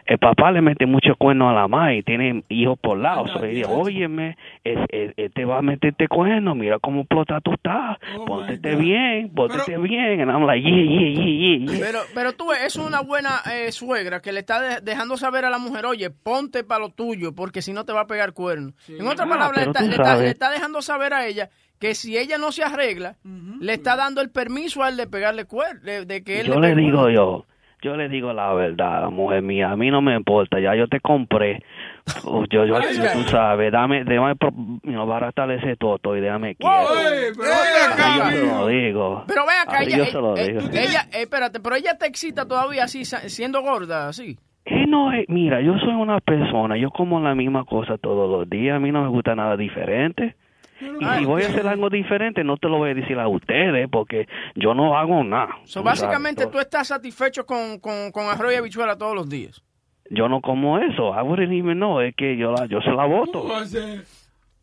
el papá le mete mucho cuerno a la madre y tiene hijos por lado. So, ella, óyeme, es, es- él te va a meterte cuerno, mira cómo explota tú estás. Póntete bien, póntete bien. And I'm like, yeah, yeah, yeah, yeah, yeah. Pero, pero tú es una buena eh, suegra que le está de- dejando saber a la mujer, oye, ponte para lo tuyo, porque si no te va a pegar cuerno. En otras Ah, palabras, le pero está, le está- le está dejando saber a ella que si ella no se arregla, le está dando el permiso a él de pegarle cuerno, de, de que él Yo le digo cuerno. yo, yo le digo la verdad, mujer mía, a mí no me importa, ya yo te compré, Uh, yo, yo, yo- tú sabes, dame, you know, baratar ese toto y déjame quieto. Pero ven Así yo acá. se lo digo. Pero ve acá, ella, yo se lo eh, digo. ella, eh, espérate, pero ella te excita todavía así, sa- siendo gorda, así. Eh, no, eh, mira, yo soy una persona, yo como la misma cosa todos los días, a mí no me gusta nada diferente. Y si voy a hacer algo diferente, no te lo voy a decir a ustedes, porque yo no hago nada. So, tú básicamente sabes. tú estás satisfecho con, con, con arroz y habichuela todos los días. Yo no como eso, I wouldn't even know, es que yo, la, yo se la voto. ¿Cómo va a ser?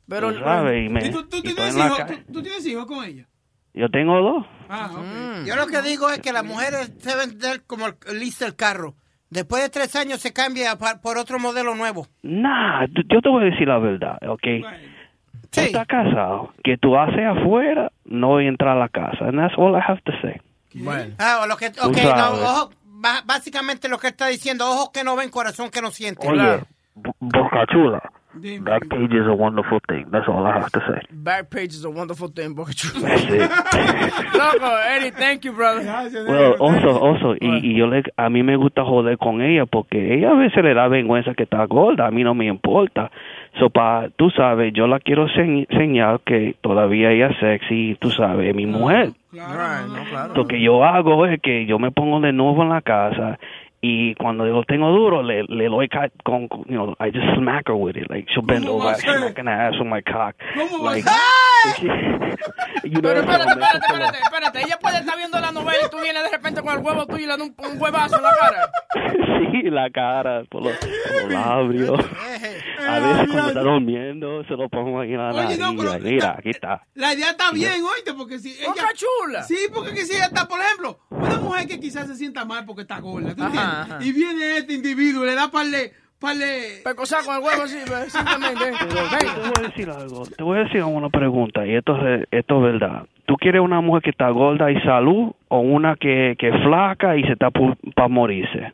Pero, Tú sabes, y me- ¿Y tú, tú y estoy tienes calle. tú, tú tienes hijos con ella? Yo tengo dos. Ah, ok. Yo lo que digo es que las mujeres deben ser como el, lista el carro. Después de tres años se cambia por otro modelo nuevo. Nah, yo te voy a decir la verdad, ¿ok? Tú estás casado, que tú haces afuera, no entra a la casa. And that's all I have to say. Bueno. Ah, lo que, Tú ok, no, ojo, básicamente lo que está diciendo, ojos que no ven, corazón que no siente. Oye, Bo- Boca Chula, that page is a wonderful thing. That's all I have to say. Back page is a wonderful thing, Boca Chula. That's it. Loco, Eddie, thank you, brother. Well, also, also, y, y yo le, a mí me gusta joder con ella porque ella a veces le da vergüenza que está gorda, a mí no me importa. So, pa, tú sabes, yo la quiero señ- señalar que todavía ella es sexy, tú sabes, es mi mujer. Right, no, claro. Lo que yo hago es que yo me pongo de nuevo en la casa Y cuando yo lo tengo duro, le, le doy ca- con, you know, I just smack her with it. Like, she'll bend ¿Cómo over, va a I ser? smack in the ass with my cock. ¿Cómo va a Like, ser? you know, Pero espérate, espérate, espérate, espérate. Ella puede estar viendo la novela y tú vienes de repente con el huevo tuyo y le das un, un huevazo en la cara. Sí, la cara, por los, por los labios. A veces cuando está durmiendo, se lo pongo ahí en la Oye, nariz. no, pero- Mira, aquí está. La idea está bien, oíste, porque si ella... Chula. Sí, porque que si ella está, por ejemplo, una mujer que quizás se sienta mal porque está gorda, ¿tú Ajá, entiendes? Ajá. Y viene este individuo, le da parle, parle... Pecosar con el huevo así, simplemente. Pero te voy a decir algo, te voy a decir una pregunta, y esto es, esto es verdad. ¿Tú quieres una mujer que está gorda y salud o una que, que es flaca y se está para morirse?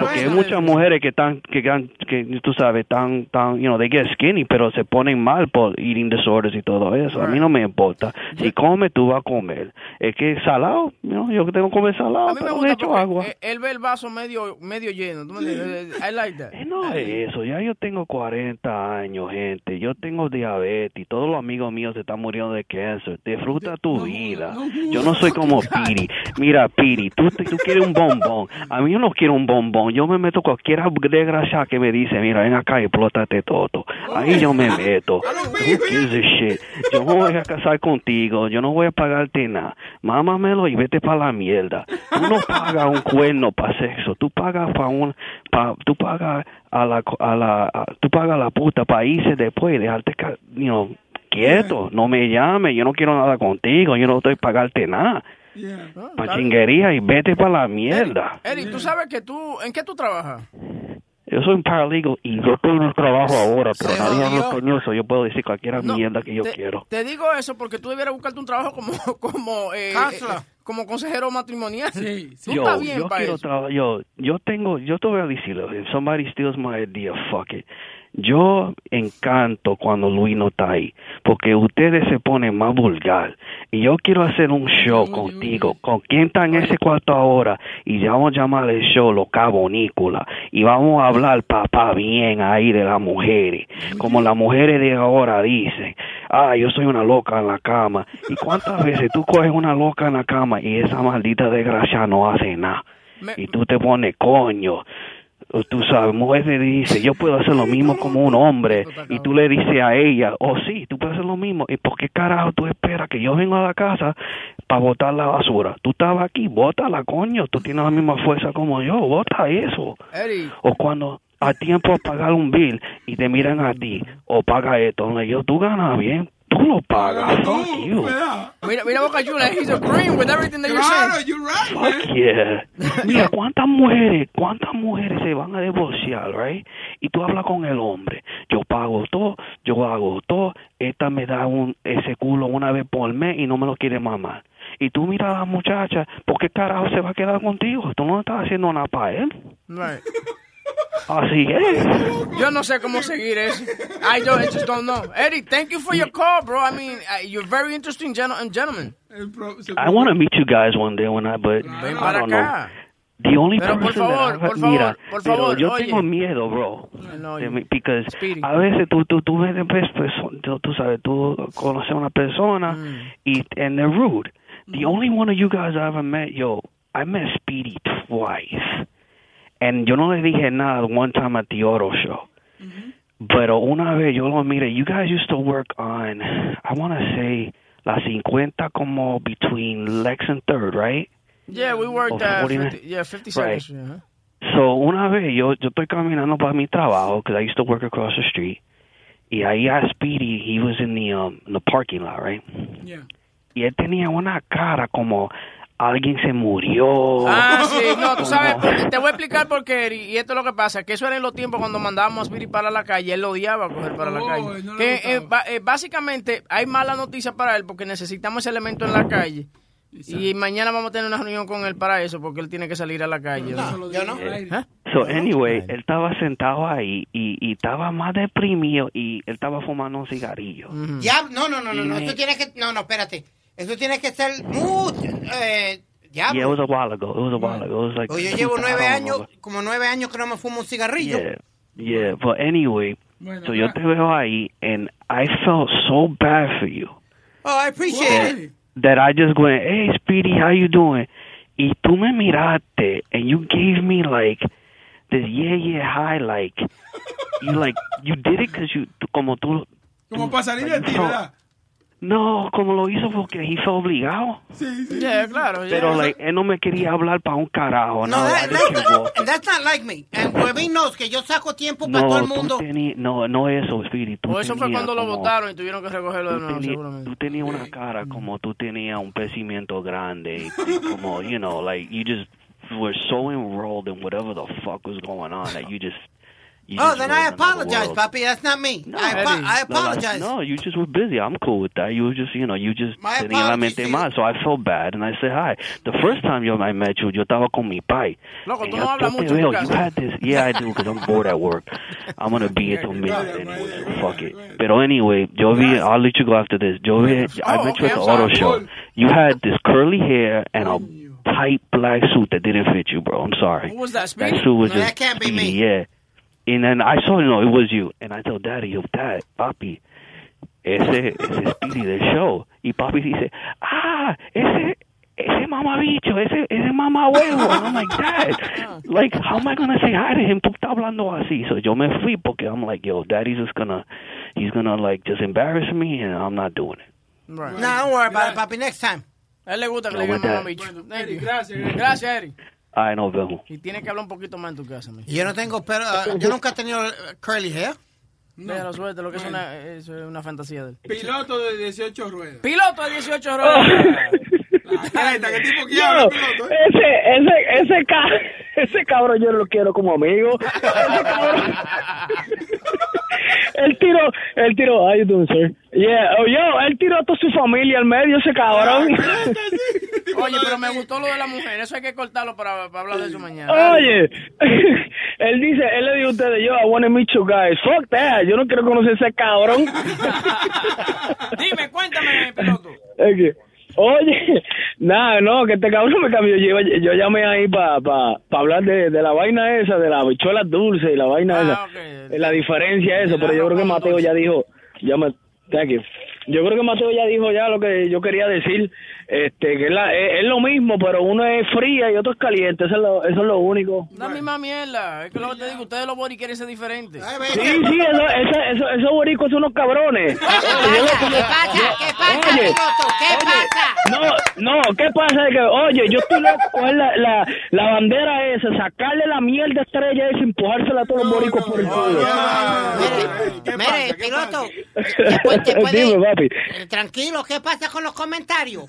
Porque hay muchas mujeres que están, que, que tú sabes, están, tan, you know, they get skinny, pero se ponen mal por eating disorders y todo eso. A mí no me importa. Si come, tú vas a comer. Es que salado, you know, yo tengo que comer salado, A mí me pero gusta porque agua. él- él ve el vaso medio, medio lleno. I like that. No es eso, ya yo tengo 40 años, gente. Yo tengo diabetes. Todos los amigos míos se están muriendo de cáncer. Disfruta tu vida. Yo no soy como Piri. Mira, Piri, tú, tú quieres un bombón. A mí yo no quiero un bombón. Yo me meto cualquier desgracia que me dice, mira, ven acá y explótate todo. Ahí yo me meto. Who gives a shit? Yo me voy a casar contigo. Yo no voy a pagarte nada. Mámamelo y vete para la mierda. Tú no pagas un cuerno para sexo. Tú pagas para un... Pa, tú pagas a la... A la a- tú pagas la puta para irse después y dejarte... ca- You know, quieto. No me llames. Yo no quiero nada contigo. Yo no estoy pagarte nada. Pa' chinguería y vete para la mierda. Eric, tú sabes que tú, ¿en qué tú trabajas? Yo soy un paralegal y yo tengo un trabajo ahora, pero nadie habla coñoso. Yo puedo decir cualquier mierda que yo te, quiero. Te digo eso porque tú debieras buscarte un trabajo como, como, eh, eh, como consejero matrimonial. Tú yo, estás bien yo para quiero eso. trabajar, yo, yo tengo, yo te voy a decirlo, if somebody steals my idea, fuck it. Yo encanto cuando Luis no está ahí, porque ustedes se ponen más vulgar. Y yo quiero hacer un show contigo, con quién está en ese cuarto ahora, y ya vamos a llamar el show Los Cabonícolas, y vamos a hablar papá bien ahí de las mujeres, como las mujeres de ahora dicen, ah, yo soy una loca en la cama. ¿Y cuántas veces tú coges una loca en la cama y esa maldita desgracia no hace nada? Y tú te pones coño. Tú sabes, mujer le dice, yo puedo hacer lo mismo como un hombre. Y tú le dices a ella, oh sí, tú puedes hacer lo mismo. ¿Y por qué carajo tú esperas que yo venga a la casa para botar la basura? Tú estabas aquí, bótala, coño. Tú tienes la misma fuerza como yo, bota eso. O cuando a tiempo a pagar un bill y te miran a ti, o paga esto, le yo, tú ganas bien, tú lo pagas, fuck you. mira, mira Boca Chula, he's agreeing with everything that you're saying. you're right, Fuck yeah. Mira, ¿cuántas mujeres, cuántas mujeres se van a divorciar, right? Y tú hablas con el hombre. Yo pago todo, yo hago todo. Esta me da un, ese culo una vez por mes y no me lo quiere mamar. Y tú miras a la muchacha, ¿por qué carajo se va a quedar contigo? Tú no estás haciendo nada para él. Right. Así es. Yo no sé cómo seguir eso. I, don't, I just don't know. Eric, thank you for your call, bro. I mean, uh, you're very interesting gen- gentleman. I want to meet you guys one day when I, but Ven I don't know. The only Pero por person that favor, I've- por favor, mira, por favor, yo oye. tengo miedo, bro. No, De mí, because Speedy. a veces tú, tú, tú ves, ves perso- tú, tú sabes, tú conoces a una persona Mm. y and they're rude. The only one of you guys I ever met, yo, I met Speedy twice. And yo no le dije nada one time at the auto show. Pero una vez yo lo miré, you guys used to work on, I want to say, la 50 como between Lex and Third, right? Yeah, we worked 49? 50, yeah, 50 Right. seconds. yeah. So, una vez yo, yo estoy caminando para mi trabajo, because I used to work across the street, y ahí a Speedy, he was in the, um, in the parking lot, right? Yeah. Y él tenía una cara como alguien se murió. Ah, sí, no, tú sabes, te voy a explicar por qué, y esto es lo que pasa, que eso era en los tiempos cuando mandábamos a Spirit para la calle, él lo odiaba coger para la calle. no que, eh, eh, básicamente hay mala noticia para él porque necesitamos ese elemento en la calle. Y mañana vamos a tener una reunión con él para eso, porque él tiene que salir a la calle. No, yo no. So, anyway, él estaba sentado ahí y, y estaba más deprimido y él estaba fumando un cigarrillo. Ya, no, no, no, no, Y no, me- eso tiene que, no, no, espérate. Eso tiene que ser mucho, eh, ya. Yeah, it was a while ago. It was a while ago. It was like Pues yo llevo 2000, nueve años, remember. como nueve años que no me fumo un cigarrillo. Yeah, yeah. But anyway, so yo te veo ahí and I felt so bad for you Oh, I appreciate it. that I just went, hey, Speedy, how you doing? y tú me miraste and you gave me like this yeah yeah high like you like you did it because you tú- como tú Como para salir de ti. ¿verdad? No como lo hizo porque fue obligado Yeah, claro. yeah. pero like él no me quería hablar para un carajo No, no, that- And that's not like me. And Webin knows que yo saco tiempo para todo no el mundo. tú tenías no no eso tú O eso fue cuando lo como- votaron y tuvieron que recogerlo de nuevo, tenías, seguramente. tú tenías una cara como tú tenías un crecimiento grande como you know like you just were so enrolled in whatever the fuck was going on that you just Oh, then I apologize, world. papi. That's not me. I, apo- I apologize. No, you just were busy. I'm cool with that. You were just, you know, you just My tenía la apologies mente to you. mal, so I felt bad and I said hi. The first time yo I met you, yo estaba con mi pai. Loco, And tú yo- no hablas yo te mucho en you had this, yeah, I do, because I'm bored at work. I'm gonna be here till midnight anyway. so Fuck it. Pero anyway, yo vi, I'll let you go after this. Yo vi, oh, I Oh, met you at the auto show. You had this curly hair and a tight black suit that didn't fit you, bro. I'm sorry. Who was that, That suit was No, just that can't be speedy, me. yeah. And then I saw, you know, it was you. And I told Daddy, yo, Dad, papi, ese, ese Speedy del show. Y papi dice, ah, ese, ese mama mamabicho, ese, ese mamahuevo. And I'm like, Dad, like, how am I going to say hi to him? Tú estás hablando así. So yo me fui porque I'm like, yo, Daddy's just gonna, he's gonna, like, just embarrass me and I'm not doing it. Right. No, don't worry about it, papi. Next time. A él le gusta que No, le digan with that. mamá bicho. Thank you. gracias, Eric. Gracias, Eric. Ay, nos vemos. Y tienes que hablar un poquito más en tu casa, mi. Yo no tengo, pero uh, yo nunca he tenido uh, curly hair. Déjalo suerte, lo que es una, eso es una fantasía de él. Piloto de 18 ruedas. Piloto de 18 ruedas. Careta, ¿qué tipo que Yo, habla, piloto? eh? ese, ese, ese, ca- ese cabrón yo lo quiero como amigo. Ese cabrón. Él tiró, él tiró, how you doing, sir? Yeah, oh, yo, él tiró a toda su familia al medio, ese cabrón. Oye, pero me gustó lo de la mujer. Eso hay que cortarlo para, para hablar de eso mañana. Oye, él dice, él le dijo a ustedes, yo, I want to meet you guys. Fuck that, yo no quiero conocer a ese cabrón. Dime, cuéntame, piloto. Que, oye, nada, no, que este cabrón me cambió. Yo, yo llamé ahí para pa, pa hablar de, de la vaina esa, de las bichuelas dulces y la vaina Ah, esa. La diferencia eso, pero yo creo que Mateo ya dijo, ya me, thank you. Yo creo que Mateo ya dijo ya lo que yo quería decir, este, que es, la- es, es lo mismo, pero uno es fría y otro es caliente, eso es lo, eso es lo único. La misma mierda. Es que lo que te digo, ustedes los bori quieren ser diferentes. Sí, sí, eso, eso, eso, esos boricos son unos cabrones. ¿Qué pasa? ¿Qué pasa, Oye? ¿Qué pasa? No, no, ¿qué pasa? Es que, oye, yo estoy loco coger la, la, la bandera esa, sacarle la mierda estrella esa y empujársela a todos los boricos por el culo. Mire, piloto, después Dime, papi. eh, tranquilo, ¿qué pasa con los comentarios?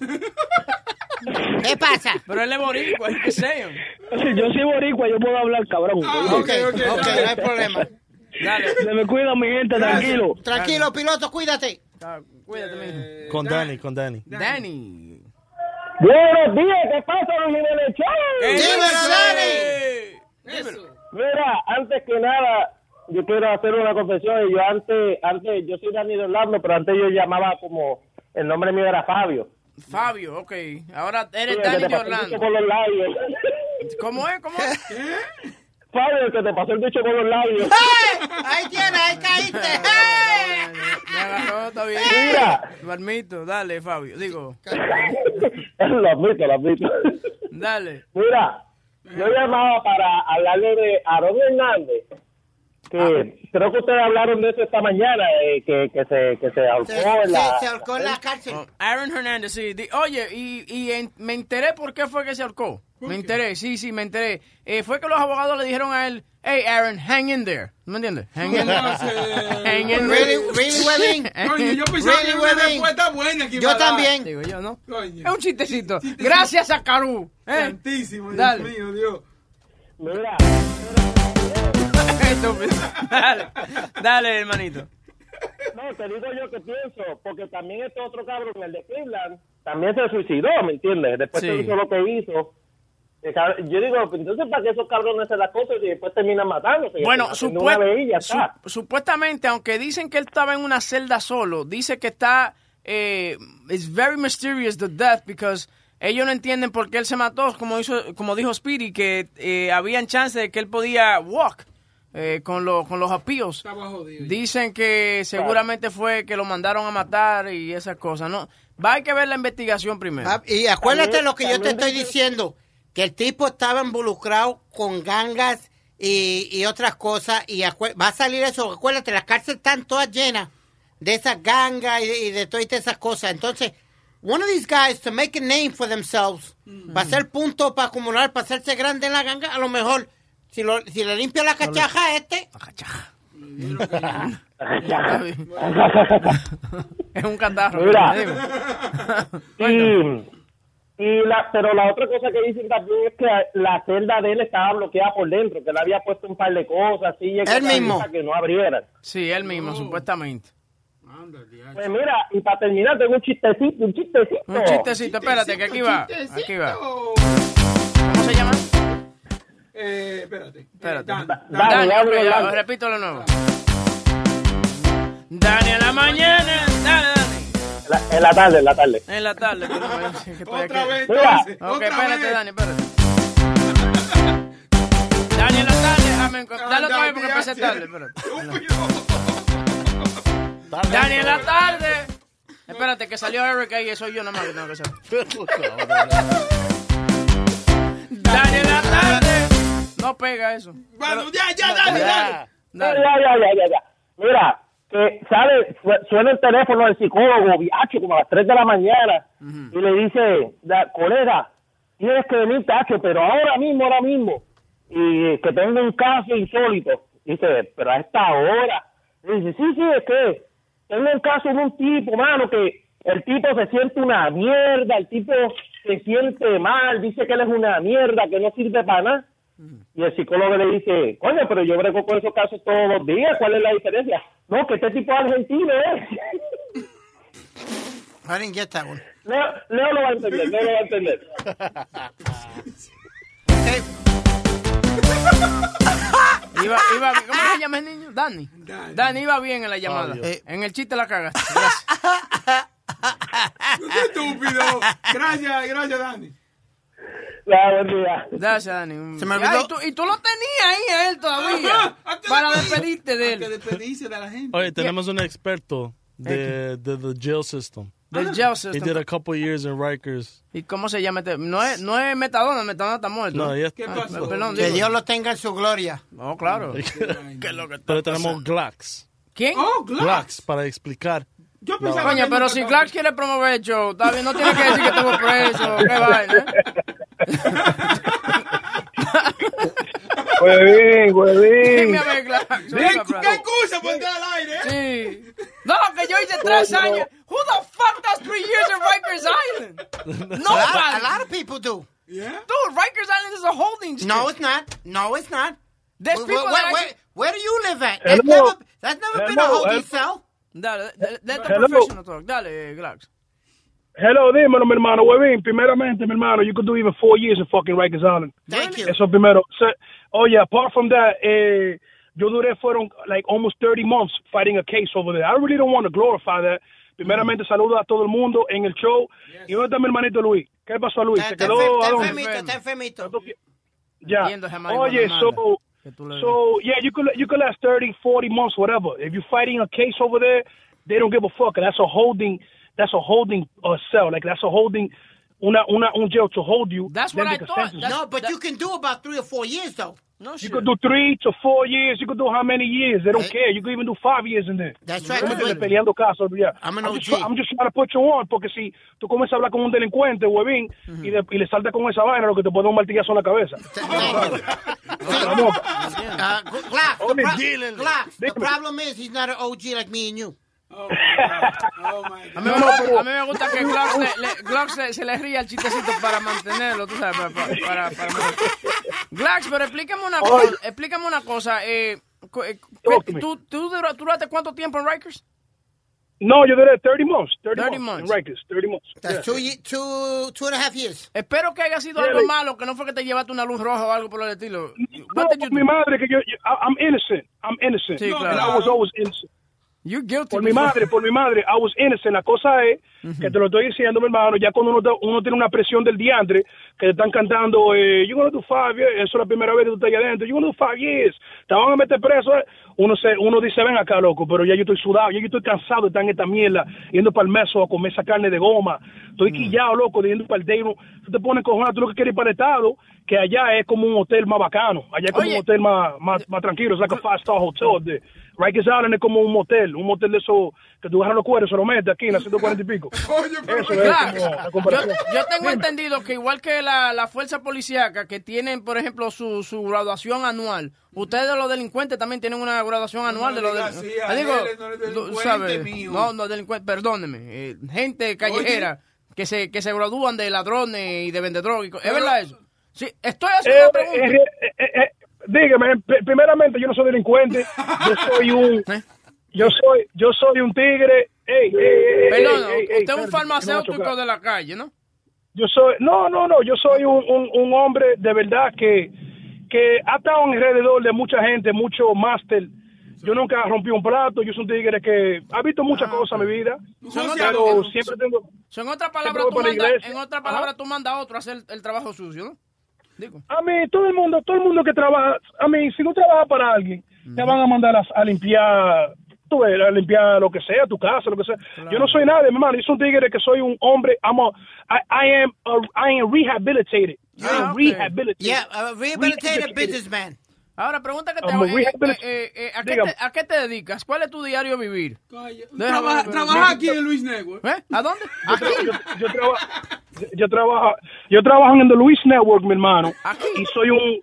¿Qué pasa? Pero él es boricua, es que sea. Si yo soy boricua, yo puedo hablar, cabrón. Ok, ok, no hay problema. Dale. Se me cuida mi gente, tranquilo. Tranquilo, piloto, cuídate. Ah, Cuídate, mijo. Con Dani, con Dani. Danny. Buenos días, ¿qué pasa, los niveles Dímelo, Mira, antes que nada, yo quiero hacer una confesión. Yo antes, antes, yo soy Dani de Orlando, pero antes yo llamaba como, el nombre mío era Fabio. Fabio, ok. Ahora eres te de Orlando. con los labios. ¿Cómo es? ¿Cómo es? Fabio, el que te pasó el bicho con los labios. ¡Eh! Ahí tienes, ahí caíste. ¡Eh! Me agarró, está bien. Mira. Balmito, dale, Fabio. Digo, lo admito, lo admito. dale. Mira, yo llamaba para hablarle de Aaron Hernández. Que creo que ustedes hablaron de eso esta mañana, eh, que, que se, que se ahorcó Se, en la... se- se ahorcó en la cárcel. Oh, Aaron Hernández, sí. Di- oye, y, y en- me enteré por qué fue que se ahorcó. Me enteré, sí, sí, me enteré. Eh, fue que los abogados le dijeron a él, hey, Aaron, hang in there. ¿Me entiendes? Hang in there. hang in there. Really, really, yo pensaba Really, que era una respuesta buena que Yo también. Digo yo, ¿no? Es un chistecito. Gracias a Caru. ¿eh? Santísimo, Dios Dale. mío, Dios. Mira, Estúpido. dale, dale, hermanito. no, te digo yo que pienso, porque también este otro cabrón, el de Cleveland, también se suicidó, ¿me entiendes? Después Sí. hizo lo que hizo. Yo digo, entonces, ¿para qué esos cabrones hacen las cosas y después terminan matándose? Bueno, Haciendo supue- una vez y ya su- supuestamente, aunque dicen que él estaba en una celda solo, dice que está, eh, it's very mysterious the death because ellos no entienden por qué él se mató, como hizo, como dijo Speedy, que eh, habían chance de que él podía walk eh, con, los con los jodido. Dicen que seguramente fue que lo mandaron a matar y esas cosas, ¿no? Va a hay que ver la investigación primero. Ah, Y acuérdate También- lo que yo te estoy diciendo. que el tipo estaba involucrado con gangas y, y otras cosas y va a salir eso, acuérdate, las cárceles están todas llenas de esas gangas y, y de todas esas cosas. Entonces, one of these guys to make a name for themselves, para hacer puntos, para acumular, para hacerse grande en la ganga, a lo mejor, si, lo, si le limpia la cachaja a este... es un catarro. Mira. Y, y la, pero la otra cosa que dicen también es que la celda de él estaba bloqueada por dentro, que le había puesto un par de cosas así y Él mismo. para que no abrieran. Sí, él mismo, supuestamente. Pues mira, y para terminar tengo un chistecito, un chistecito. Un chistecito, espérate, que aquí va. Aquí va. ¿Cómo se llama? Eh, espérate. Espérate. Dani. Dani, Dani, ok, ya, Dani. repito de nuevo. Dani en la mañana. Dale, Dani. La- en la tarde, en la tarde. En la tarde. Otra vez, entonces. Ok, otra espérate. Dani, espérate. Dani en la tarde. Amén. Dale otra vez porque empecé tarde. Espérate. Dani en la tarde. Espérate, que salió Eric ahí, soy yo nada más que tengo que hacer. Dani en la tarde. No pega eso. Bueno, ya, ya, dale, dale. Ya, ya, ya, ya, ya. Mira, que sale, su- suena el teléfono del psicólogo, viacho, como a las 3 de la mañana, y le dice, colega, tienes que venir, tacho, pero ahora mismo, ahora mismo, y que tengo un caso insólito. Dice, pero a esta hora. Y dice, sí, sí, es que tengo un caso de un tipo, mano, que el tipo se siente una mierda, el tipo se siente mal, dice que él es una mierda, que no sirve para nada. Y el psicólogo le dice, coño, pero yo brego con esos casos todos los días, ¿cuál es la diferencia? No, que este tipo es argentino, ¿eh? I didn't get that one. Leo, Leo lo va a entender, Leo lo va a entender. Iba, iba, ¿Cómo se llama el niño? Dani. Dani iba bien en la llamada. Dios. en el chiste la cagaste. Qué estúpido. Gracias, gracias, Dani. Buen día. Gracias, Dani. Se me Ay, olvidó. y, tú, y tú lo tenías ahí a él todavía. Para despedir- despedirte de él. despedirse de la gente. Oye, tenemos un experto de, de the jail system. Del jail He system. did a couple years in Rikers. ¿Y cómo se llama este? No es, no es Metadona, Metadona está muerto. No, ya- ¿Qué Ah, pasó? perdón, Que digo. Dios lo tenga en su gloria. No, claro. ¿Qué es lo que está Pero tenemos? Glocks. ¿Quién? Oh, Glass. Glocks para explicar. Yo pensaba Coño, pero si Clark quiere promover el show, está bien, no tiene que decir que estuvo preso, qué vaina. Huevín, huevín. Dime a ver, Clark. ¿Qué, qué excusa por entrar al aire? eh? Sí. No, que yo hice tres años. Who the fuck does three years in Rikers Island? A lot, a Nobody. lot of people do. Yeah. Dude, Rikers Island is a holding strip. No, it's not. No, it's not. There's Where, people where, that where, actually- where do you live at? That's never, that's never been a holding cell. Dale, Hello. professional talk. Dale, Glax. Hello, dímelo, mi hermano, huevín. Primeramente, mi hermano, you could do even four years in fucking Rikers Island. Thank you. Eso primero. Oye, apart from that, eh, yo duré fueron like almost 30 months fighting a case over there. I really don't want to glorify that. Primeramente, saludo a todo el mundo en el show. ¿Y dónde está mi hermanito Luis? ¿Qué pasó a Luis? Está ¿Se quedó está enfermito, está enfermito. Ya. Oye, so, so, yeah, you could, you could last 30, 40 months, whatever. If you're fighting a case over there, they don't give a fuck. That's a holding, that's a holding uh, cell. Like, that's a holding, una, una, un jail to hold you. That's what I thought. No, but you can do about three or four years, though. No You could do three to four years. You could do how many years? They don't Eh. care. You could even do five years in there. That's right. Peleando casos. Yeah. I'm an I'm, just, I'm just trying to put you on, porque si tú comienzas a hablar con un delincuente, huevín, y, de- y le saltas con esa vaina, lo que te puede dar un martillazo en la cabeza. Uh, Glock, the, problem is he's not an OG like me and you. Oh, my A God. mí, me gusta, a mí me gusta que Glock, le, le- Glock se, se le ría al chistecito para mantenerlo, tú sabes, para... para, para, para- Glax, pero explícame una cosa, explícame una cosa, eh, eh. ¿tú, tú, dura- tú duraste cuánto tiempo en Rikers? No, yo duré 30 months. 30, 30 months. months. In Rikers, 30 months. That's Yeah. two, two, two and a half years. Espero que haya sido Yeah, algo like- malo, que no fue que te llevaste una luz roja o algo por el estilo. No, mi madre, que yo, I'm innocent. I'm innocent. Sí, No, claro. And I was always innocent. You're guilty. Por mi madre, por mi madre, I was innocent. La cosa es que te lo estoy diciendo, mi hermano, ya cuando uno, uno tiene una presión del diantre, que te están cantando, eh, you're gonna do five years, eso es la primera vez que tú estás allá adentro, you're gonna do five years, te van a meter preso, eh. uno se, uno dice, ven acá, loco, pero ya yo estoy sudado, ya yo estoy cansado de estar en esta mierda, yendo para el meso a comer esa carne de goma, estoy quillado, loco, de yendo para el day, tú te pones cojonado, tú lo que quieres ir para el estado, que allá es como un hotel más bacano, allá es como Oye. un hotel más, más, más tranquilo, es like a five star hotel, de Rikers Island es como un motel, un motel de eso que tú agarras los cueros, se lo metes aquí en la 140 y pico. Eso es Claro. como la Yo, comparación. yo tengo Dime. entendido que igual que la, la fuerza policíaca que tienen, por ejemplo, su, su graduación anual, ustedes los delincuentes también tienen una graduación anual de los delincuentes. digo, Ángeles, no eres tú delincuente sabes, mío. no, no delincuente, perdóneme, eh, gente callejera que se que se gradúan de ladrones y de vendedores. ¿Es verdad eso? Sí, estoy haciendo Eh, una pregunta. eh, eh, eh, eh, dígame, p- primeramente yo no soy delincuente, yo soy un, yo soy, yo soy un tigre. Ey, ey, Perdón, ey, usted es un farmacéutico de la calle, ¿no? Yo soy, no, no, no, yo soy un, un, un hombre de verdad que, que ha estado alrededor de mucha gente, mucho máster. Yo nunca rompí un plato, yo soy un tigre que ha visto muchas cosas en mi vida, Son pero siempre tengo... So, en otras palabras, tú iglesia. en otras palabras, tú mandas a otro a hacer el trabajo sucio, ¿no? Digo. A mí, todo el mundo, todo el mundo que trabaja, a mí, si no trabajas para alguien, te van a mandar a, a limpiar, tú ves, a limpiar lo que sea, tu casa, lo que sea. Yo no soy nadie, mi hermano, yo soy un tigre que soy un hombre, I'm a, I, I am, a, I am rehabilitated. I am rehabilitated. Yeah, a rehabilitated businessman. Ahora, pregunta que te a eh, eh, eh, ¿a, qué te, a qué te dedicas? ¿Cuál es tu diario vivir? Déjame Trabaja, aquí en Luis Network. ¿Eh? ¿A dónde? Yo, tra- yo, yo, traba- yo trabajo, yo trabajo en The Luis Network, mi hermano, y soy un,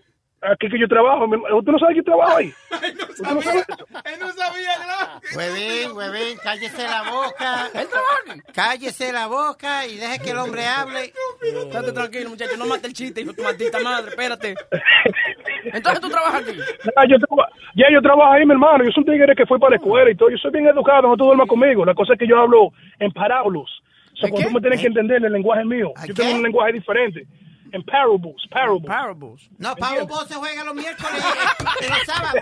aquí que yo trabajo. ¿Usted no sabe que yo trabajo ahí? ¿Usted no sabe eso? Él no sabía, ¿no? Huevín, huevín, cállese la boca. ¿Él trabaja? Cállese la boca y deje que el hombre hable. Estate tranquilo, muchacho. No mate el chiste, hijo de tu maldita madre. Espérate. Entonces tú trabajas aquí. Ah, yo traba- ya yo trabajo ahí, mi hermano. Yo soy un tigre que fue para la escuela y todo. Yo soy bien educado, no tú duermas conmigo. La cosa es que yo hablo en parábolos. O sea, cuando tú me tienes que entender el lenguaje mío. Yo tengo un lenguaje diferente. En parables, parables. Parables. No, Powerball se juega los miércoles y los sábados.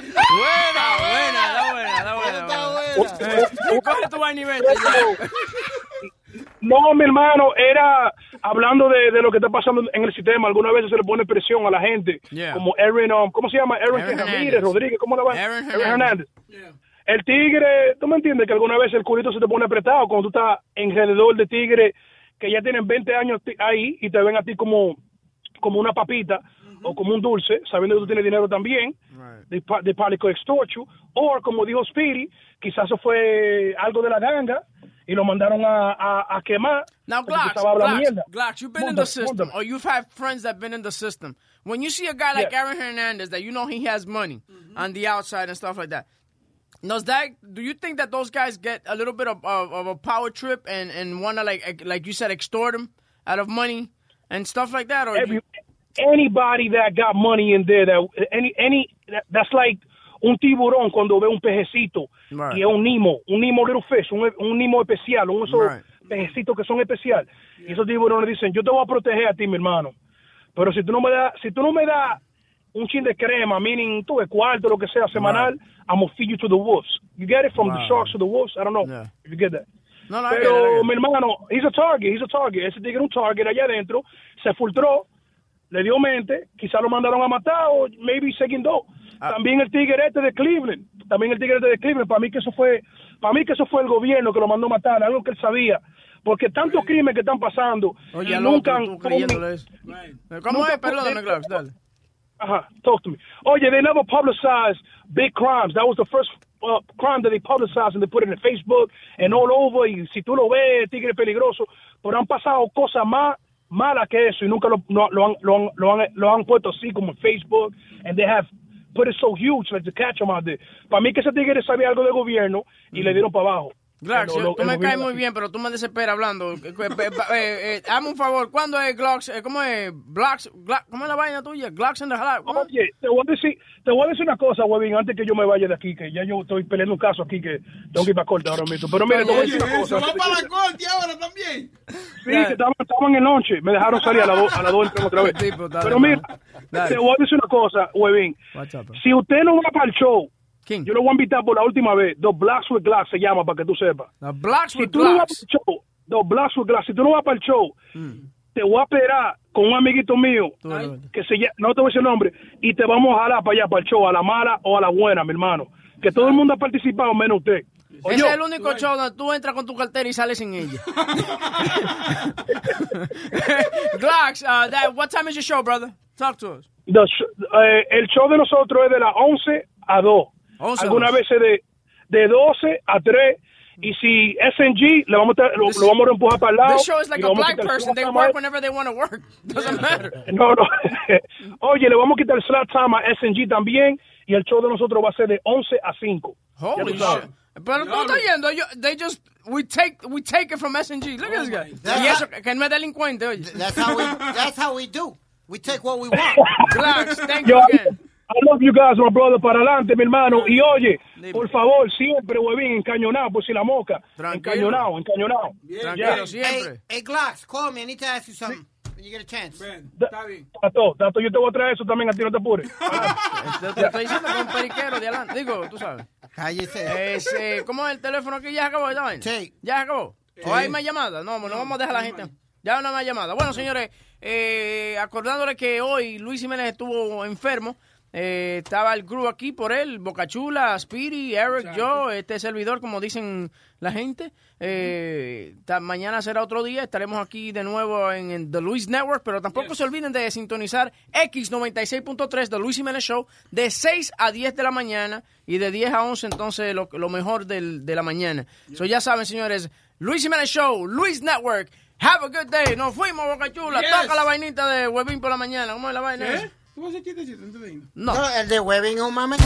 Buena, buena, da buena, da buena. da buena. Coge tu vaina y vete. ya. No, mi hermano, era hablando de, de lo que está pasando en el sistema. Algunas veces se le pone presión a la gente. Yeah. Como Aaron, um, ¿cómo se llama? Aaron, Aaron Ramírez, Hernández. Rodríguez, ¿cómo le va? Aaron Hernández. El tigre, tú me entiendes que alguna vez el culito se te pone apretado cuando tú estás alrededor de tigres que ya tienen 20 años ahí y te ven a ti como, como una papita o como un dulce, sabiendo que tú tienes dinero también. Probably could extort you. O, como dijo Speedy, quizás eso fue algo de la ganga y lo mandaron a, a, a quemar. Now, Glocks, Glocks, mierda. Glocks, you've been in the system, mándame. or you've had friends that have been in the system. When you see a guy like. Aaron Hernandez, that you know he has money on the outside and stuff like that, does that? Do you think that those guys get a little bit of, of, of a power trip and and want to like like you said extort him out of money and stuff like that, or Every, anybody that got money in there, that any any that, that's like un tiburón cuando ve un pejecito Right. y es un nimo, un nimo little fish, un, un nimo especial, un esos Right. pejecitos que son especial. Y esos tiburones dicen, yo te voy a proteger a ti, mi hermano, pero si tú no me das, si tú no me das un chin de crema, meaning tú cuarto, lo que sea, semanal, I'm gonna feed you to the wolves. You get it from the Wow. sharks to the wolves? I don't know if you get that. No, no, Pero it. mi hermano, he's a target, he's a target. Ese tigre es un target allá adentro, se filtró, le dio mente, quizá lo mandaron a matar o maybe se guindó. Ah. También el tigre este de Cleveland, también el tigre este de Cleveland, para mí que eso fue, para mí que eso fue el gobierno que lo mandó a matar, algo que él sabía. Porque tantos crímenes que están pasando Oye, y nunca han- tú eso. ¿Cómo Nunca- es? Glocks, dale. Ajá, talk to me. Oye, they never publicized big crimes. That was the first uh, crime that they publicized and they put it in Facebook and all over. Y si tú lo ves, tigre peligroso. Pero han pasado cosas más malas que eso y nunca lo, lo, han, lo, han, lo, han, lo han puesto así como en Facebook. And they have put it so huge like to catch them out there. Para mí que ese tigre sabía algo de gobierno y le dieron para abajo. Lo- lo- tú me caes muy bien, pero tú me desesperas hablando. Eh, eh, eh, eh, Hazme un favor, ¿cuándo es? Eh, ¿Cómo es? Glock- ¿Cómo es la vaina tuya? Glocks in the. Oye, te voy a decir, te voy a decir una cosa, Webin, antes que yo me vaya de aquí, que ya yo estoy peleando un caso aquí que tengo que ir para corte ahora mismo. Pero mire, te voy a decir una cosa. va para la corte ahora también. Sí, que estaban, estaban en el noche, me dejaron salir a las dos, a entramos otra vez. Tipo, dale, Pero mira, Dale. te voy a decir una cosa, bro? Si usted no va para el show Yo lo voy a invitar por la última vez. The Blacks with Glass se llama, para que tú sepas. The Blacks si with tú no vas Glass. para el show, Blacks with Glass, si tú no vas para el show, Mm. te voy a esperar con un amiguito mío, que se llama, no te voy a decir el nombre, y te vamos a jalar para allá, para el show, a la mala o a la buena, mi hermano. Que todo el mundo ha participado, menos usted. Oye, Ese es el único show donde tú entras con tu cartera y sales sin ella. Glax, uh, that, what time is your show, brother? Talk to us. the eh, el show de nosotros es de las 11 a 2. 11 a Algunas 2. veces de, de 12 a 3. Y si SNG, le vamos a, lo, lo vamos a empujar para el lado. This show is like a le vamos black quitar el person. They work whenever they want to work. Doesn't matter. No, no. Oye, le vamos a quitar el slot time a SNG también. Y el show de nosotros va a ser de 11 a 5. Ya Holy shit. Pero tú estás yendo. yo- They just, we take, we take it from SNG. Look at this guy. Y eso, que no es delincuente, oye. That's how we. That's how we do. We take what we want. Glax, thank you Yo, again. I love you guys, my brother, para adelante, mi hermano. Y oye, por favor, siempre, huevín, encañonado, por si la moca. Tranquilo. Encañonado, encañonado. Tranquilo, Ya. Hey, hey, Glocks, call me. I need to ask you something when you get a chance. Tato, Tato, yo te voy a traer eso también, a ti no te apures. Te, te estoy diciendo que un periquero de adelante. Digo, tú sabes. Cállese. Es, eh, ¿Cómo es el teléfono aquí? ¿Ya se acabó vaina? Sí. ¿Ya se acabó? ¿O hay más llamadas? No, no vamos a dejar a la gente. Ya no hay más llamadas. Bueno, señores, eh, acordándole que hoy Luis Jiménez estuvo enfermo. Eh, estaba el crew aquí por él, Bocachula, Speedy, Eric, yo, este servidor, como dicen la gente. Eh, mañana será otro día, estaremos aquí de nuevo en, en The Luis Network, pero tampoco se olviden de sintonizar X96.3 The Luis Jiménez Show de 6 a 10 de la mañana y de 10 a 11 entonces lo, lo mejor del- de la mañana. So ya saben, señores, Luis Jiménez Show, Luis Network, have a good day. Nos fuimos, Boca Chula. Yes. Toca la vainita de Huevín por la mañana. ¿Cómo es la vaina? esa? ¿Tú vas a hacer chistecito antes de? No. el de Webbing un mame.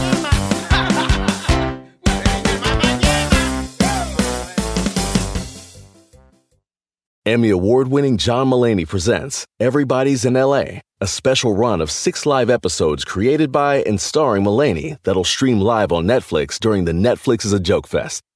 Emmy award winning John Mullaney presents Everybody's in LA, a special run of six live episodes created by and starring Mullaney that'll stream live on Netflix during the Netflix is a Joke Fest.